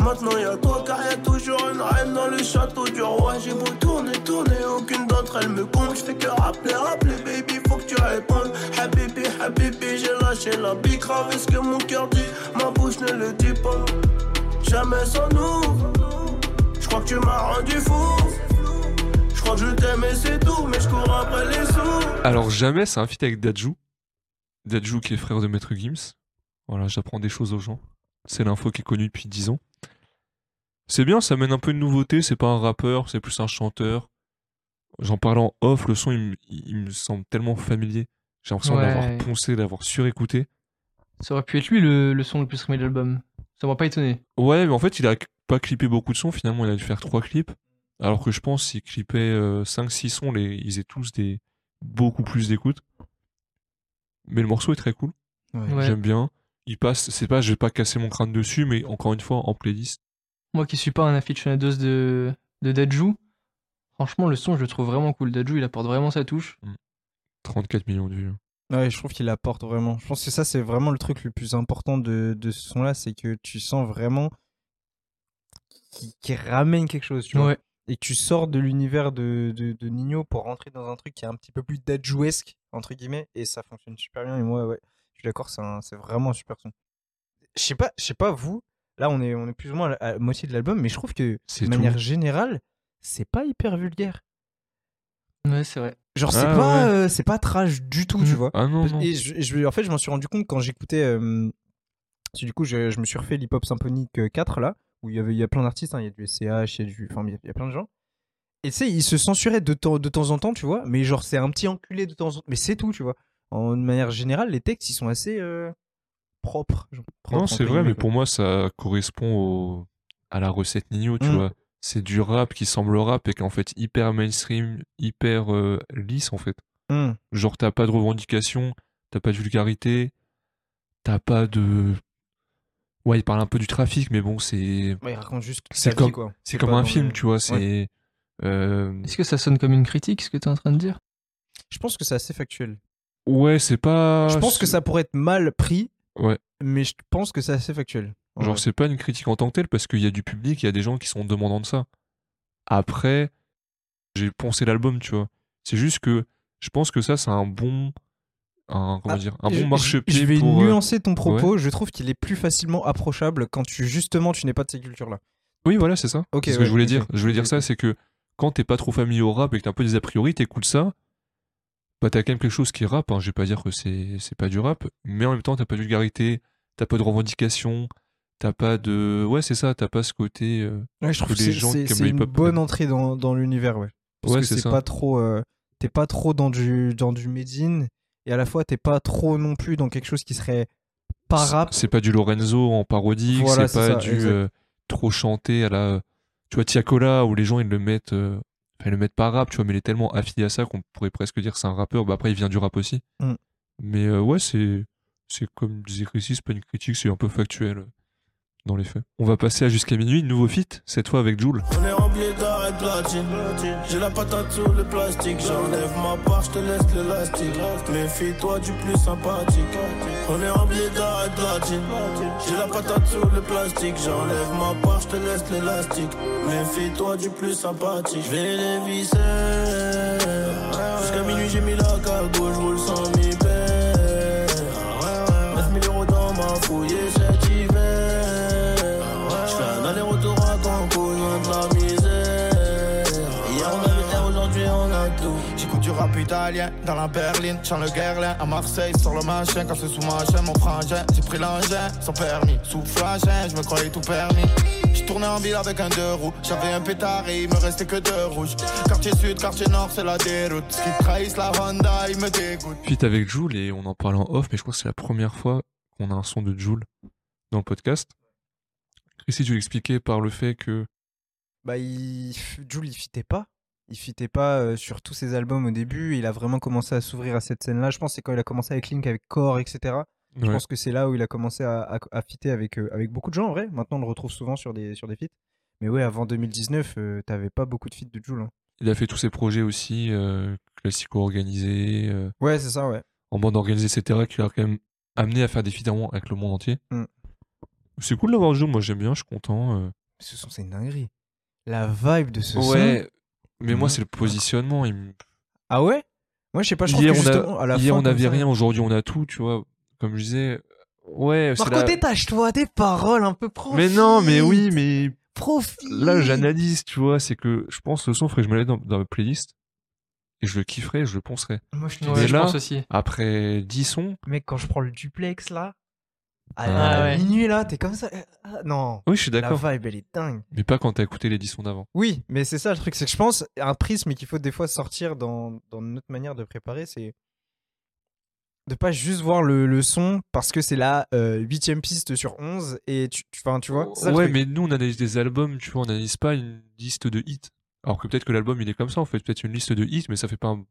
Maintenant y'a toi car y'a toujours une reine dans le château du roi. J'ai beau tourner, tourner, aucune d'entre elles me compte. J'fais que rappeler, rappeler baby faut que tu répondes. Habibi, habibi j'ai lâché la big grave ce que mon cœur dit. Ma bouche ne le dit pas. Jamais sans nous. Je crois que tu m'as rendu fou crois que je t'aime et c'est tout Mais je cours après les sous Alors, Jamais, c'est un feat avec Dajou. Dajou qui est frère de Maître Gims. Voilà, j'apprends des choses aux gens. C'est l'info qui est connue depuis 10 ans. C'est bien, ça mène un peu de nouveauté. C'est pas un rappeur, c'est plus un chanteur. J'en parle en off, le son il, me- il me semble tellement familier. J'ai l'impression Ouais. d'avoir poncé, d'avoir surécouté. Ça aurait pu être lui le, le son le plus streamé de l'album. Ça m'a pas étonné. Ouais, mais en fait, il a pas clippé beaucoup de sons. Finalement, il a dû faire trois clips. Alors que je pense qu'il clippait 5-6 sons, les, ils aient tous des beaucoup plus d'écoute. Mais le morceau est très cool. Ouais. J'aime bien. Il passe, c'est pas, je vais pas casser mon crâne dessus, mais encore une fois, en playlist. Moi qui suis pas un aficionados de, de Dajou, franchement, le son, je le trouve vraiment cool. Dajou, il apporte vraiment sa touche. 34 millions de vues. Ouais, je trouve qu'il apporte vraiment. Je pense que ça, c'est vraiment le truc le plus important de, de ce son-là, c'est que tu sens vraiment qu'il ramène quelque chose, tu vois. Ouais. Et que tu sors de l'univers de, de, de Nino pour rentrer dans un truc qui est un petit peu plus dadjouesque, entre guillemets, et ça fonctionne super bien. Et moi, ouais, je suis d'accord, c'est vraiment un super son. Je sais pas, je sais pas vous, là, on est, on est plus ou moins à la, à la moitié de l'album, mais je trouve que, C'est de manière tout. générale, c'est pas hyper vulgaire. Ouais, c'est vrai. Genre, c'est Ah, pas, ouais. euh, c'est pas trash du tout, tu Mm. vois. Ah non, non. Et je, je- en fait, je m'en suis rendu compte quand j'écoutais. euh, du coup, je, je me suis refait l'Hip Hop Symphonique 4 là, où il y, avait, il y a plein d'artistes, hein, il y a du SCH, il y a du. Enfin, il y a- il y a plein de gens. Et tu sais, ils se censuraient de temps, de temps en temps, tu vois, mais genre, c'est un petit enculé de temps en temps. Mais c'est tout, tu vois. En de manière générale, les textes, ils sont assez. euh, propre. genre propre, Non, c'est vrai, mais quoi. pour moi, ça correspond au... à la recette Nino, tu Mm. vois. C'est du rap qui semble rap et qui est en fait hyper mainstream, hyper euh, lisse, en fait. Hmm. Genre, t'as pas de revendication, t'as pas de vulgarité, t'as pas de. Ouais, il parle un peu du trafic, mais bon, c'est. Ouais, il raconte juste C'est comme- quoi. C'est comme un film, le- tu vois. C'est. euh, Est-ce que ça sonne comme une critique, ce que tu es en train de dire? Je pense que c'est assez factuel. Ouais, c'est pas. je pense que ça pourrait être mal pris, Ouais. mais je pense que c'est assez factuel. Genre, Ouais. c'est pas une critique en tant que telle parce qu'il y a du public, il y a des gens qui sont demandants de ça. Après, j'ai poncé l'album, tu vois. C'est juste que je pense que ça, c'est un bon. Un, comment Ah, dire Un bon marchepied Je vais pour. euh, nuancer ton propos. Je trouve qu'il est plus facilement approchable quand tu justement tu n'es pas de ces cultures-là. Oui, voilà, c'est ça. Ok, c'est ce ouais, que je voulais dire. Je voulais dire ça, c'est que quand t'es pas trop familier au rap et que t'as un peu des a priori, t'écoutes ça, bah t'as quand même quelque chose qui rappe. Hein. Je vais pas dire que c'est c'est pas du rap, mais en même temps, t'as pas de vulgarité, t'as pas de revendication, t'as pas de. Ouais, c'est ça, t'as pas ce côté. euh, Ouais, je trouve que les c'est gens c'est- qui c'est une bonne entrée dans, dans l'univers, ouais. Parce Ouais, que c'est c'est ça. pas trop, euh, t'es pas trop dans du dans du made in et à la fois t'es pas trop non plus dans quelque chose qui serait pas rap. C'est pas du Lorenzo en parodique, Voilà, c'est pas ça, du euh, trop chanté à la. Tu vois, Tiakola, où les gens ils le mettent. euh, ils le mettent pas rap, tu vois, mais il est tellement affilié à ça qu'on pourrait presque dire que c'est un rappeur. Bah, après, il vient du rap aussi. Mm. Mais euh, ouais, c'est. C'est comme disait Chrissy, c'est pas une critique, c'est un peu factuel dans les faits. On va passer à jusqu'à minuit, nouveau feat, cette fois avec Joule. On est rempli d'or et de platine. J'ai la patate sous le plastique. J'enlève ma part, je te laisse l'élastique. Méfie-toi du plus sympathique. On est rempli d'or et de platine. J'ai la patate sous le plastique. J'enlève ma part, je te laisse l'élastique. Méfie-toi du plus sympathique. Je les visser. Jusqu'à minuit, j'ai mis la cargo. Je roule sans mi 9000 euros dans ma fouille italien dans la berline, chant le Guerlain à Marseille, sur le machin, quand c'est sous machin, mon frangin, j'ai pris l'engin, sans permis, sous flashing, je me croyais tout permis. Je tournais en ville avec un deux roues, j'avais un pétard et il me restait que deux rouges. Quartier sud, quartier nord, c'est la déroute. Ce qui trahissent la Honda, il me dégoûte. Feat avec Joule, et on en parle en off, mais je crois que c'est la première fois qu'on a un son de Joule dans le podcast. Chrissy, tu l'expliquais par le fait que. Bah, il... Jules, il fitait pas. Il fitait pas euh, sur tous ses albums au début. Il a vraiment commencé à s'ouvrir à cette scène-là. Je pense que c'est quand il a commencé avec Link, avec Core, etc. Je Ouais. pense que c'est là où il a commencé à, à, à fitter avec, euh, avec beaucoup de gens, en vrai. Maintenant, on le retrouve souvent sur des, sur des feats. Mais ouais, avant 2019, euh, t'avais pas beaucoup de feats de Jules. hein. Il a fait tous ses projets aussi, euh, classico-organisés, euh, Ouais, c'est ça, ouais. en bande organisée, etc., qui l'a quand même amené à faire des feats avec le monde entier. Mm. C'est cool d'avoir Joule, moi j'aime bien, je suis content. Ce son, c'est une dinguerie. La vibe de ce son. Ouais, mais moi Mhm. c'est le positionnement. il me- Ah ouais? Moi, je sais pas, je trouve Hier, que on, justement, a- à la hier fin, on comme avait ça- rien, aujourd'hui on a tout, tu vois. Comme je disais, ouais, Marco, la- détache-toi des paroles un peu pro. Mais non, mais oui, mais Profite. là j'analyse, tu vois, c'est que je pense que le son, faudrait que je me l'aide dans, dans ma playlist. Et je le kifferais, je le poncerais. Moi, je Ouais, je là- pense aussi. Après 10 sons, Mec, quand je prends le duplex là, à, Ah à ouais. minuit là, t'es comme ça. euh, ah, non, oui, je suis la d'accord. vibe elle est dingue. Mais pas quand t'as écouté les 10 sons d'avant. Oui, mais c'est ça le truc, c'est que je pense un prisme qu'il faut des fois sortir dans, dans notre manière de préparer, c'est de pas juste voir le, le son parce que c'est la euh, huitième piste sur 11 et tu, tu, enfin, tu vois. ça ouais, mais nous on analyse des albums, tu vois, on analyse pas une liste de hits. Alors que peut-être que l'album il est comme ça, on fait peut-être une liste de hits, mais ça fait pas un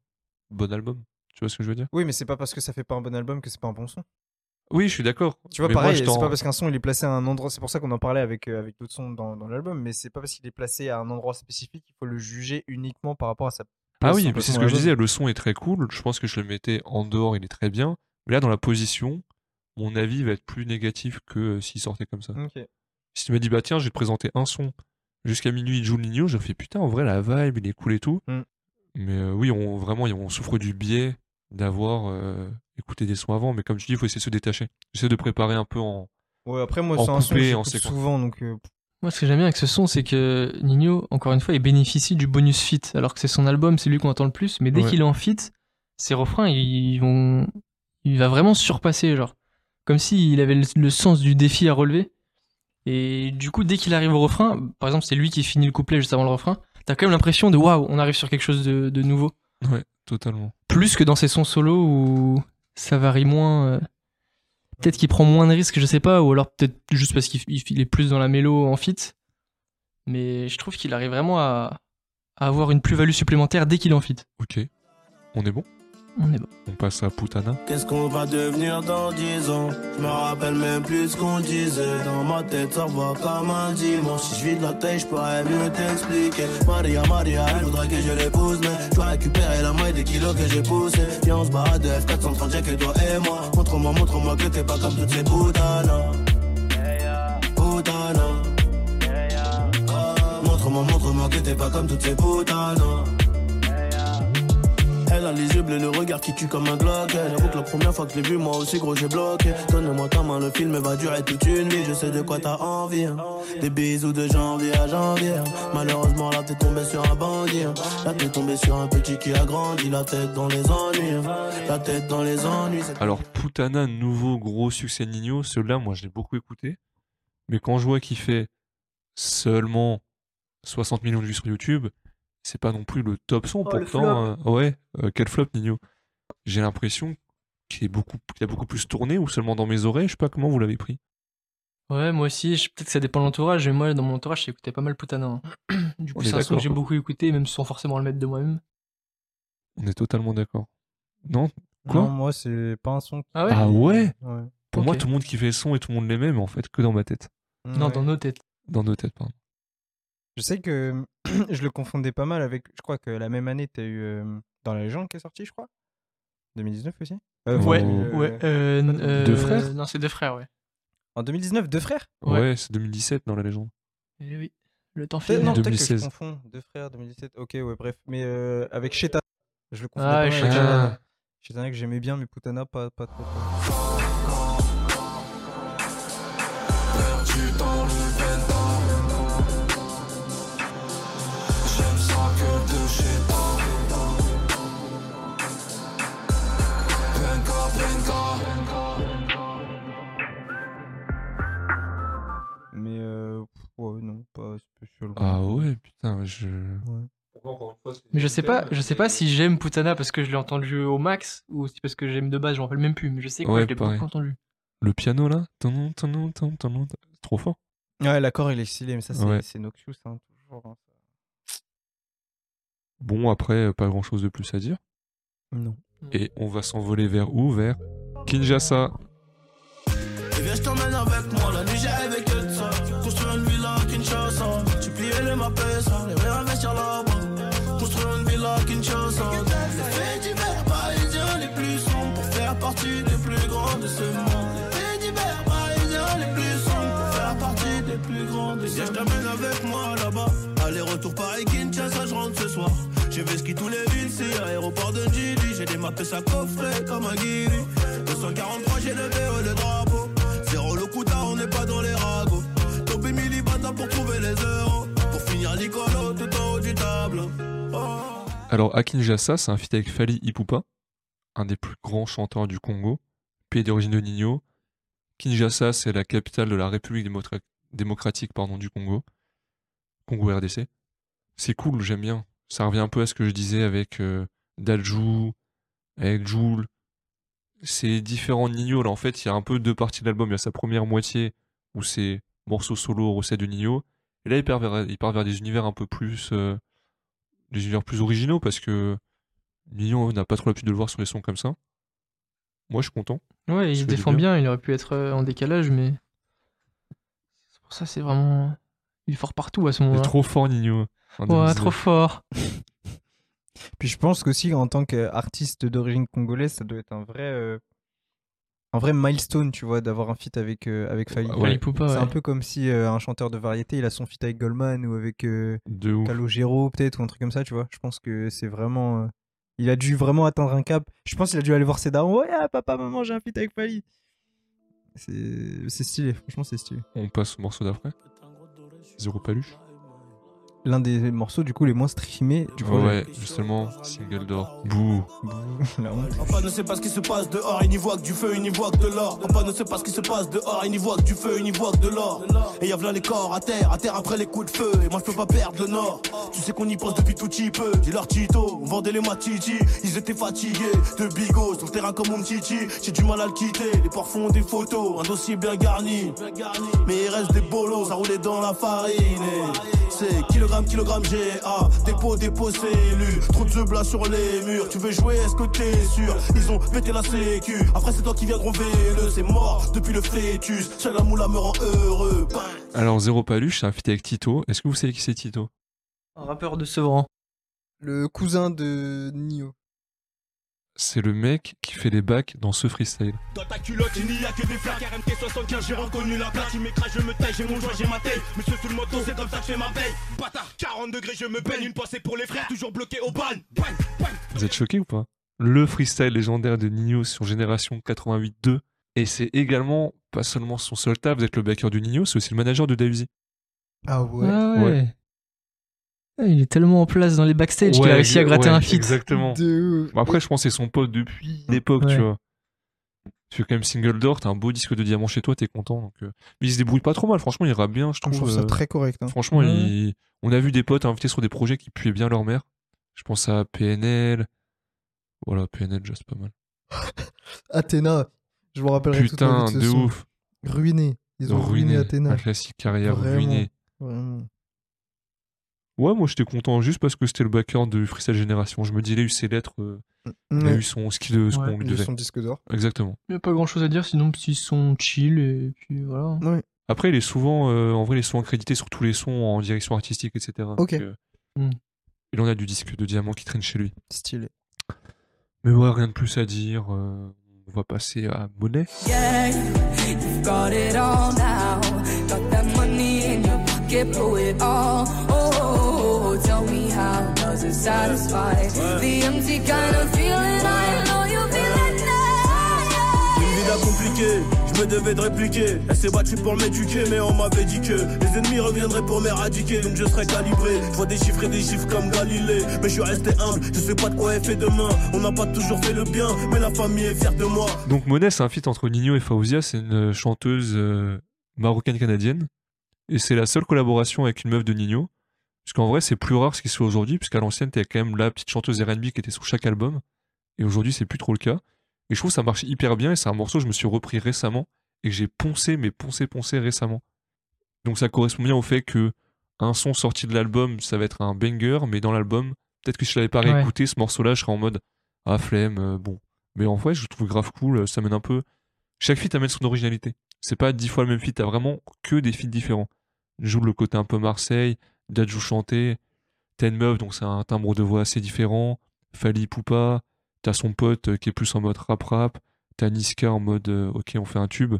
bon album. Tu vois ce que je veux dire? Oui, mais c'est pas parce que ça fait pas un bon album que c'est pas un bon son. Oui, je suis d'accord. Tu vois, Mais pareil, c'est pas parce qu'un son il est placé à un endroit, c'est pour ça qu'on en parlait avec, euh, avec d'autres sons dans, dans l'album, mais c'est pas parce qu'il est placé à un endroit spécifique qu'il faut le juger uniquement par rapport à sa. Ah oui, c'est ce que je disais, le son est très cool. Je pense que je le mettais en dehors, il est très bien. Mais là, dans la position, mon avis va être plus négatif que euh, s'il sortait comme ça. Si tu m'as dit, bah tiens, je vais te présenter un son jusqu'à minuit, il joue j'ai fait putain, en vrai, la vibe, il est cool et tout. Mm. Mais euh, oui, on, vraiment, on souffre du biais d'avoir euh, écouté des sons avant. Mais comme tu dis, il faut essayer de se détacher. J'essaie de préparer un peu en. Ouais, après, moi, c'est un son que coupé, en j'écoute séquence. souvent, donc. euh, Moi, ce que j'aime bien avec ce son, c'est que Nino, encore une fois, il bénéficie du bonus fit. Alors que c'est son album, c'est lui qu'on entend le plus. Mais dès Ouais. qu'il est en fit, ses refrains, ils vont. Il va vraiment surpasser, genre. Comme s'il avait le, le sens du défi à relever. Et du coup, dès qu'il arrive au refrain, par exemple, c'est lui qui finit le couplet juste avant le refrain, t'as quand même l'impression de waouh, on arrive sur quelque chose de, de nouveau. Ouais, totalement. Plus que dans ses sons solo où ça varie moins. euh. Peut-être qu'il prend moins de risques, je sais pas, ou alors peut-être juste parce qu'il il- il est plus dans la mélo en fit. Mais je trouve qu'il arrive vraiment à, à avoir une plus-value supplémentaire dès qu'il est en fit. Ok. On est bon? On est bon. On passe à Putana. Qu'est-ce qu'on va devenir dans 10 ans? Je me rappelle même plus ce qu'on disait. Dans ma tête ça va comme un dimanche. Si je vis de la tête je pourrais mieux t'expliquer. Maria Maria elle voudrait que je l'épouse Mais je dois récupérer la moitié des kilos que j'ai poussé Viens on se barre de F430 j'ai que toi et moi. Montre-moi montre-moi que t'es pas comme toutes ces putanas Putanas Ah, Montre-moi montre-moi que t'es pas comme toutes ces putanas elle a les yeux bleus, le regard qui tue comme un Glock J'avoue que la première fois que je l'ai vu, moi aussi gros j'ai bloqué Donne-moi ta main, le film va durer toute une vie Je sais de quoi t'as envie hein. Des bisous de janvier à janvier. Malheureusement là t'es tombé sur un bandit hein. Là t'es tombé sur un petit qui a grandi La tête dans les ennuis hein. La tête dans les ennuis Alors, Putana, nouveau gros succès Nino, celui-là, moi, je l'ai beaucoup écouté. Mais quand je vois qu'il fait seulement 60 millions de vues sur YouTube, c'est pas non plus le top son. Oh, le pourtant, euh, ouais, euh, quel flop, Nino. J'ai l'impression qu'il est beaucoup, qu'il a beaucoup plus tourné ou seulement dans mes oreilles. Je sais pas comment vous l'avez pris. Ouais, moi aussi, peut-être que ça dépend de l'entourage, mais moi, dans mon entourage, j'écoutais pas mal Putana. hein. Du On coup, est c'est un son que j'ai beaucoup écouté, même sans forcément le mettre de moi-même. On est totalement d'accord. Non? Quoi? Non, moi, c'est pas un son. qui- Ah ouais? Ah ouais? Ouais. Pour moi, tout le monde kiffait le son et tout le monde l'aimait, mais en fait, que dans ma tête. Non, Ouais. dans nos têtes. Dans nos têtes, pardon. Je sais que je le confondais pas mal avec. Je crois que la même année, t'as eu euh, Dans la légende qui est sorti, je crois. 2019 aussi Euh, Ouais, euh, Ouais, euh, n- euh, Deux frères? Non, c'est deux frères, ouais. En 2019, deux frères? Ouais. Ouais, c'est 2017 dans la légende. Eh oui, le temps file. Non, peut-être que 2016. je confonds. Deux frères, 2017. Ok, ouais, bref. Mais euh, avec Shetana. Je le confondais Ah, pas mal. Shetana que j'aimais bien, mais Putana, pas, pas trop. trop. Ah ouais, putain, je. Ouais. Mais je sais pas, je sais pas si j'aime Putana parce que je l'ai entendu au max ou si parce que j'aime de base, je m'en rappelle même plus. Mais je sais que Ouais, je l'ai beaucoup entendu. Le piano là, tanon, tanon, c'est trop fort. Ouais, l'accord il est stylé, mais ça c'est Ouais. Noxious, hein, toujours. hein, Bon, après, euh, pas grand chose de plus à dire. Non. Et on va s'envoler vers où? Vers Kinshasa. Et viens, je t'emmène avec moi. La nuit, j'ai ça. Construire une villa à Kinshasa. Tu pliais les ça. Les réinvestir là-bas. Construire une villa à Kinshasa. Les faits divers parisiens les plus sombres. Pour faire partie des plus grands de ce monde. Les faits divers parisiens les plus sombres. Pour faire partie des plus grands de ce monde. Je t'emmène avec moi là-bas. Aller-retour Paris-Kinshasa, je rentre ce soir. J'ai fait ski tous les villes, c'est aéroport de Gili. J'ai des mappes à coffret comme un guiri. 243, j'ai le VO, le drapeau. Zéro le coup on n'est pas dans les ragots. Topé millibata pour trouver les euros. Finir l'icolo tout. Oh. Alors, à Kinshasa, c'est un feat avec Fali Ipupa, un des plus grands chanteurs du Congo, pays d'origine de Nino. Kinshasa, c'est la capitale de la République démocratique du Congo. Congo RDC. C'est cool, j'aime bien. Ça revient un peu à ce que je disais avec euh, avec Joule. C'est différent de Nino. Là, en fait, il y a un peu deux parties de l'album. Il y a sa première moitié où c'est morceaux solo, recettes de Nino. Et là, il part vers, il part vers des univers un peu plus. euh, des univers plus originaux parce que Nino n'a pas trop l'habitude de le voir sur les sons comme ça. Moi, je suis content. Ouais, il se défend bien. bien, il aurait pu être euh, en décalage, mais. C'est pour ça, c'est vraiment. Il est fort partout à ce Il est moment-là. trop fort, Nino. en Ouais, 2019. trop fort. Puis je pense qu'aussi en tant qu'artiste d'origine congolaise, ça doit être un vrai, euh, un vrai milestone, tu vois, d'avoir un feat avec euh, avec. Ouais. C'est un peu comme si euh, un chanteur de variété, il a son feat avec Goldman ou avec euh. Calogero peut-être ou un truc comme ça, tu vois. Je pense que c'est vraiment, euh, il a dû vraiment atteindre un cap. Je pense qu'il a dû aller voir ses darons. Ouais, ah, papa, maman, j'ai un feat avec Fali. C'est c'est stylé, franchement c'est stylé. On passe au morceau d'après. Zéro paluche. L'un des morceaux du coup les moins streamés du projet. Ouais, justement, single d'or. Bouh. La honte. Papa ne sait pas ce qui se passe dehors, il n'y voit que du feu, il n'y voit que de l'or. Papa ne sait pas ce qui se passe dehors, il n'y voit que du feu, il n'y voit que de l'or. Et y'a v'là les corps à terre, à terre après les coups de feu. Et moi je peux pas perdre le nord. Tu sais qu'on y pense depuis tout petit peu. Dis leur Tito, on vendait les matiti. Ils étaient fatigués de bigos sur le terrain comme mon titi. J'ai du mal à le quitter, les ports font des photos, un dossier bien garni. Mais il reste des bolos à rouler dans la farine. Et C'est kilogramme, kilogramme GA. Dépôt, dépôt, cellules. Trop de blas sur les murs. Tu veux jouer, est-ce que t'es sûr? Ils ont pété la sécu. Après, c'est toi qui viendront le C'est mort depuis le flétus. Chalamoula me rend heureux. Bang. Alors, Zéro Paluche, un feat avec Tito. Est-ce que vous savez qui c'est Tito? Un rappeur de Sevran. Le cousin de Nio. C'est le mec qui fait les bacs dans ce freestyle. Dans ta culotte, il n'y a que des flaques. RMT 75, j'ai reconnu la place. Tu m'écrases, je me taille, j'ai mon joint, j'ai ma taille. Monsieur sous le moto, c'est comme ça que je fais ma veille. Bâtard, 40 degrés, je me baigne. Une pensée pour les frères, toujours bloqué au ban. Bang, bang. Vous êtes choqués ou pas? Le freestyle légendaire de Nino sur Génération 88-2. Et c'est également, pas seulement son seul taf d'être le backer du Nino, c'est aussi le manager de Daisy. Ah ouais. Ah ouais. Ouais. Il est tellement en place dans les backstage qu'il a réussi à gratter un feat. Exactement. De ouf. Bon, après, je pense que c'est son pote depuis l'époque, Ouais. tu vois. Tu fais quand même single d'or, t'as un beau disque de diamant chez toi, t'es content. Donc, euh. Mais il se débrouille pas trop mal, franchement, il rappe bien, je Je trouve. ça euh, très correct. hein. Franchement, il- on a vu des potes invités sur des projets qui puaient bien leur mère. Je pense à PNL. Voilà, PNL, déjà, c'est pas mal. Athéna, je me rappellerai toute ma Putain, vie de ouf. Ruiné. Ils ont ruiné, Athéna. Un classique carrière Vraiment. ruinée. Vraiment. Ouais, moi j'étais content juste parce que c'était le backer de Freestyle Génération. Je me dis, il a eu ses lettres, euh, il a Ouais. eu son, ce qu'il ce Ouais, qu'on lui Il a devait. son disque d'or. Exactement. Il n'y a pas grand chose à dire, sinon ils sont chill et puis voilà. Après, il est souvent, euh, en vrai, il est souvent crédité sur tous les sons en direction artistique, etc. Donc, Ok. euh, Hmm. Il en a du disque de diamant qui traîne chez lui. Stylé. Mais ouais, rien de plus à dire. euh, on va passer à Monet. Yeah, you've got it all now. Got that money in your pocket, blow it all. Tell me how does it satisfy? The empty kind of feeling I know you feel like that? Une vida compliquée, je me devais de répliquer. Elle s'est battue pour m'éduquer, mais on m'avait dit que les ennemis reviendraient pour m'éradiquer. Donc je serais calibré. Je vois des chiffres et des chiffres comme Galilée. Mais je suis resté humble, je sais pas de quoi elle fait demain. On n'a pas toujours fait le bien, mais la famille est fière de moi. Donc Monet, c'est un feat entre Nino et Faouzia. C'est une chanteuse euh, marocaine-canadienne. Et c'est la seule collaboration avec une meuf de Nino. Parce qu'en vrai, c'est plus rare ce qui se fait aujourd'hui. Puisqu'à l'ancienne, t'as quand même la petite chanteuse R&B qui était sur chaque album. Et aujourd'hui, c'est plus trop le cas. Et je trouve que ça marche hyper bien. Et c'est un morceau que je me suis repris récemment. Et que j'ai poncé, mais poncé, poncé récemment. Donc ça correspond bien au fait que un son sorti de l'album, ça va être un banger. Mais dans l'album, peut-être que si je l'avais pas Ouais. réécouté, ce morceau-là, je serais en mode Ah, flemme, euh, bon. Mais en vrai, je le trouve grave cool. Ça mène un peu. Chaque feat amène son originalité. C'est pas dix fois le même feat, t'as vraiment que des feats différents. Joue le côté un peu Marseille, Dadju chanté, t'as une meuf, donc c'est un timbre de voix assez différent. Fali Poupa, t'as son pote euh, qui est plus en mode rap-rap, t'as Niska en mode euh, ok, on fait un tube,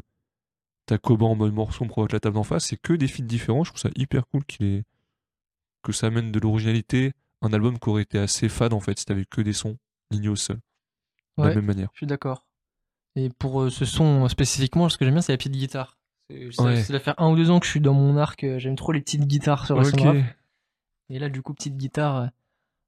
t'as Koban en mode morceau, on provoque la table d'en face. C'est que des feats différents. Je trouve ça hyper cool qu'il ait... que ça amène de l'originalité. Un album qui aurait été assez fade en fait si t'avais que des sons, Nino seul. De Ouais. la même manière. Je suis d'accord. Et pour euh, ce son spécifiquement, ce que j'aime bien, c'est la petite guitare. C'est- Ça, Ouais. ça faire un ou deux ans que je suis dans mon arc. euh, J'aime trop les petites guitares sur la Ok. son rap. Et là, du coup, petite guitare, euh,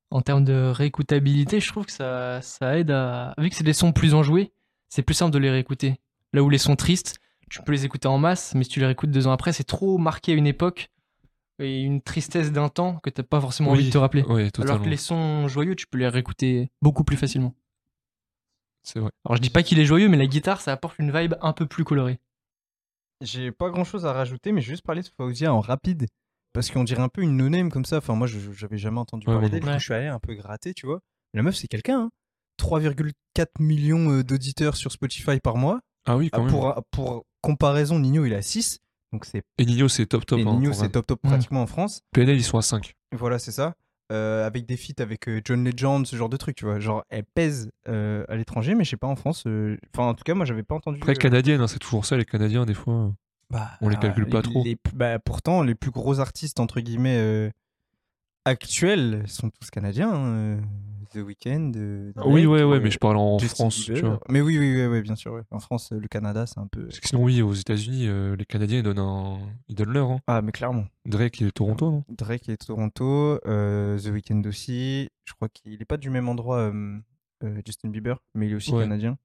en termes de réécoutabilité, je trouve que ça, ça aide à. Vu que c'est des sons plus enjoués, c'est plus simple de les réécouter. Là où les sons tristes, tu peux les écouter en masse, mais si tu les réécoutes deux ans après, c'est trop marqué à une époque et une tristesse d'un temps que t'as pas forcément envie de te rappeler. Alors que les sons joyeux, tu peux les réécouter beaucoup plus facilement. C'est vrai. Alors je dis pas qu'il est joyeux, mais la guitare, ça apporte une vibe un peu plus colorée. J'ai pas grand chose à rajouter, mais je vais juste parler de Fauzia en rapide. Parce qu'on dirait un peu une no-name comme ça. Enfin, moi, je- j'avais jamais entendu Ouais, parler moi d'elle. Je suis allé un peu gratter, tu vois. La meuf, c'est quelqu'un. Hein. 3,4 millions euh, d'auditeurs sur Spotify par mois. Ah oui, Ah, quand même. pour, pour comparaison, Nino, il a 6. Donc c'est Et Nino, c'est top top. et hein, Nino, c'est top top Ouais. pratiquement en France. PNL, ils sont à 5. Voilà, c'est ça. Euh, avec des feats avec euh, John Legend, ce genre de truc, tu vois. Genre, elle pèse euh, à l'étranger, mais je sais pas en France. Enfin, en tout cas, moi, j'avais pas entendu. Après, canadienne, hein, c'est toujours ça, les Canadiens, des fois. bah, on les calcule pas les- trop. les- bah, pourtant, les plus gros artistes, entre guillemets, actuels sont tous canadiens. hein, euh, The Weeknd. euh, Oui, ouais, ouais, euh, mais je parle en Justin France, tu Bieber. vois. Mais oui, oui, oui, oui, bien sûr. ouais. En France, le Canada, c'est un peu. Parce que sinon, oui, aux États-Unis, euh, les Canadiens, ils donnent, un... ils donnent leur. Hein. Ah, mais clairement. Drake, il est Toronto, non? Drake est de Toronto, euh, The Weeknd aussi. Je crois qu'il est pas du même endroit, Justin Bieber, mais il est aussi Ouais. canadien.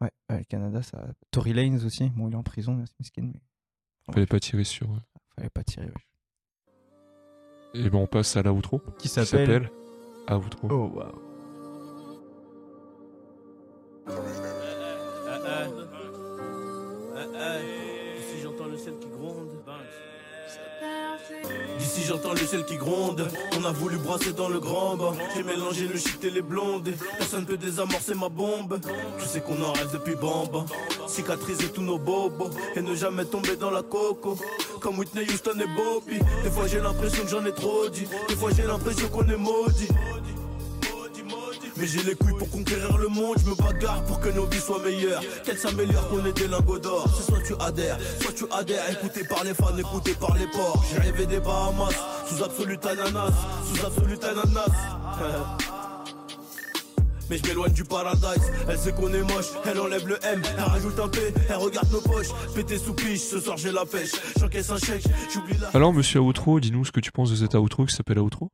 Ouais, ouais, le Canada, ça. Tory Lanez aussi. Bon, il est en prison, merci, miskin, mais Fallait pas tirer sur. fallait pas tirer. ouais. Et ben, on passe à l'outro. Qui Qui s'appelle Outro. Oh, waouh. D'ici j'entends le ciel qui gronde. D'ici j'entends le ciel qui gronde. On a voulu brasser dans le grand bain. J'ai mélangé le shit et les blondes. Personne peut désamorcer ma bombe. Je sais qu'on en rêve depuis bamba. Cicatriser tous nos bobos. Et ne jamais tomber dans la coco. Comme Whitney Houston et Bobby. Des fois j'ai l'impression que j'en ai trop dit. Des fois j'ai l'impression qu'on est maudit. Mais j'ai les couilles pour conquérir le monde, je me bagarre pour que nos vies soient meilleures. Qu'elles s'améliorent, qu'on ait des lingots d'or. Soit tu adhères, soit tu adhères, écouté par les fans, écouté par les porcs. J'ai rêvé des Bahamas, sous absolute ananas, sous absolute ananas. Mais je m'éloigne du paradise, elle sait qu'on est moche, elle enlève le M, elle rajoute un P, elle regarde nos poches, pété sous piche, ce soir j'ai la pêche, j'encaisse un chèque, j'oublie la... Alors, monsieur Outro, dis-nous ce que tu penses de cet outro qui s'appelle Outro.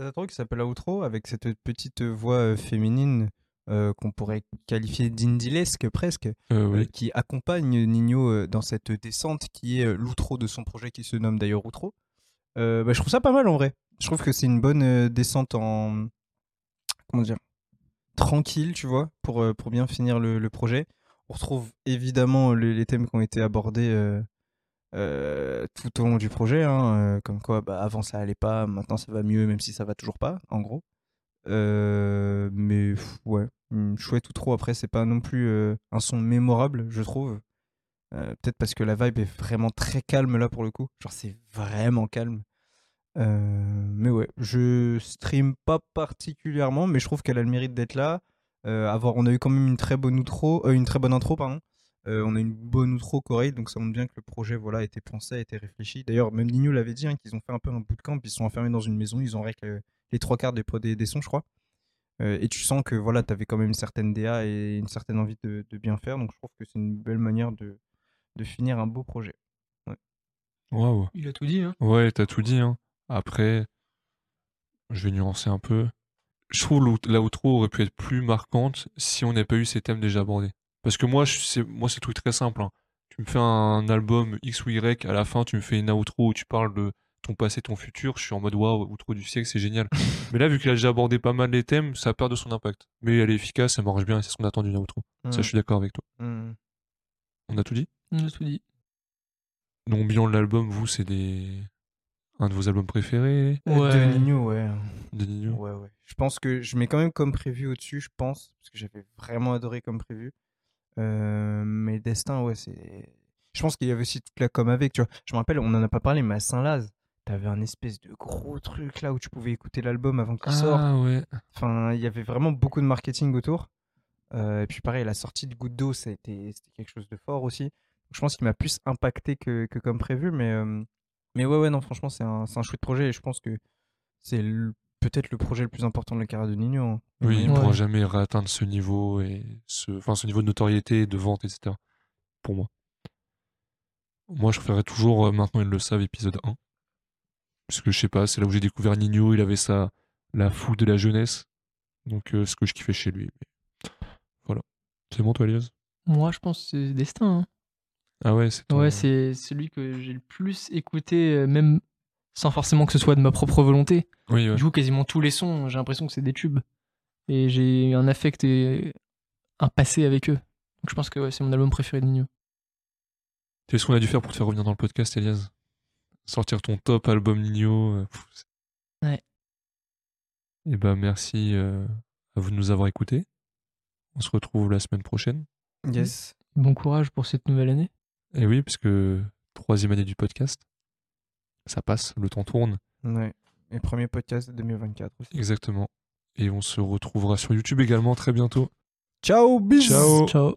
Un truc qui s'appelle Outro avec cette petite voix euh, féminine euh, qu'on pourrait qualifier d'indilesque presque, Euh, euh, qui accompagne Nino dans cette descente qui est l'outro de son projet qui se nomme d'ailleurs Outro. Bah, je trouve ça pas mal en vrai. Je trouve que c'est une bonne descente en. Comment dire Tranquille, tu vois, pour, pour bien finir le, le projet. On retrouve évidemment les, les thèmes qui ont été abordés euh, tout au long du projet, hein, euh, comme quoi bah, avant ça allait pas, maintenant ça va mieux, même si ça va toujours pas, en gros. Euh, mais ouais, hum, chouette ou trop. Après, c'est pas non plus un son mémorable, je trouve. Peut-être parce que la vibe est vraiment très calme là pour le coup. Genre, c'est vraiment calme. Mais ouais, je stream pas particulièrement, mais je trouve qu'elle a le mérite d'être là. Avoir, on a eu quand même une très bonne outro, une très bonne intro, pardon. Euh, on a une bonne outro correcte, donc ça montre bien que le projet voilà, a été pensé, a été réfléchi. D'ailleurs, même Nino l'avait dit, hein, qu'ils ont fait un peu un bootcamp, ils se sont enfermés dans une maison, ils ont réglé les trois quarts des, des, des sons, je crois. Euh, et tu sens que voilà, tu avais quand même une certaine DA et une certaine envie de, de bien faire, donc je trouve que c'est une belle manière de, de finir un beau projet. Waouh. Il a tout dit, hein. Ouais, t'as tout dit. Hein. Après, je vais nuancer un peu. Je trouve l'out- l'outro aurait pu être plus marquante si on n'avait pas eu ces thèmes déjà abordés. Parce que moi, c'est moi, c'est un truc très simple. hein. Tu me fais un album X ou Y, à la fin, tu me fais une outro où tu parles de ton passé, ton futur. Je suis en mode waouh, outro du siècle, c'est génial. Mais là, vu qu'il a déjà abordé pas mal les thèmes, ça perd de son impact. Mais elle est efficace, ça marche bien, et c'est ce qu'on attend d'une outro. Ça, je suis d'accord avec toi. Mm. On a tout dit? Il a tout dit. Donc, bilan de l'album, vous, c'est des... un de vos albums préférés? Euh, Ouais. De Nino, ouais. de Nino Ouais, ouais. Je pense que je mets quand même comme prévu au-dessus, je pense, parce que j'avais vraiment adoré comme prévu. Euh, mais Destin, ouais, c'est. Je pense qu'il y avait aussi toute la com avec, tu vois. Je me rappelle, on en a pas parlé, mais à Saint-Laz, t'avais un espèce de gros truc là où tu pouvais écouter l'album avant qu'il sorte. Ah ouais. Enfin, il y avait vraiment beaucoup de marketing autour. Euh, et puis pareil, la sortie de Goutte d'eau, ça a été- c'était quelque chose de fort aussi. Je pense qu'il m'a plus impacté que, que comme prévu, mais, euh, mais ouais, ouais, non, franchement, c'est un, un chouette projet et je pense que c'est le- peut-être le projet le plus important de la carrière de Nino. hein. Oui, il ne Ouais. pourra jamais réatteindre ce niveau et ce, enfin, ce niveau de notoriété, de vente, etc. Pour moi. Moi, je préférerais toujours, euh, maintenant ils le savent, épisode 1. Parce que je sais pas, c'est là où j'ai découvert Nino, il avait ça, la foule de la jeunesse. Donc, euh, ce que je kiffais chez lui. Mais Voilà. C'est bon, toi, Elias? Moi, je pense que c'est Destin. hein. Ah ouais, c'est ton- Ouais, c'est celui que j'ai le plus écouté, euh, même sans forcément que ce soit de ma propre volonté. Oui, ouais. Je joue quasiment tous les sons, j'ai l'impression que c'est des tubes. Et j'ai un affect et un passé avec eux. Donc je pense que ouais, c'est mon album préféré de Nino. C'est ce qu'on a dû faire pour te faire revenir dans le podcast, Elias? Sortir ton top album Nino. euh, Ouais. Et bah, merci euh, à vous de nous avoir écoutés. On se retrouve la semaine prochaine. Yes. Bon courage pour cette nouvelle année. Et oui, parce que troisième année du podcast, ça passe, le temps tourne. Ouais. Et premier podcast de 2024 aussi. Exactement. Et on se retrouvera sur YouTube également très bientôt. Ciao, bis Ciao. Ciao.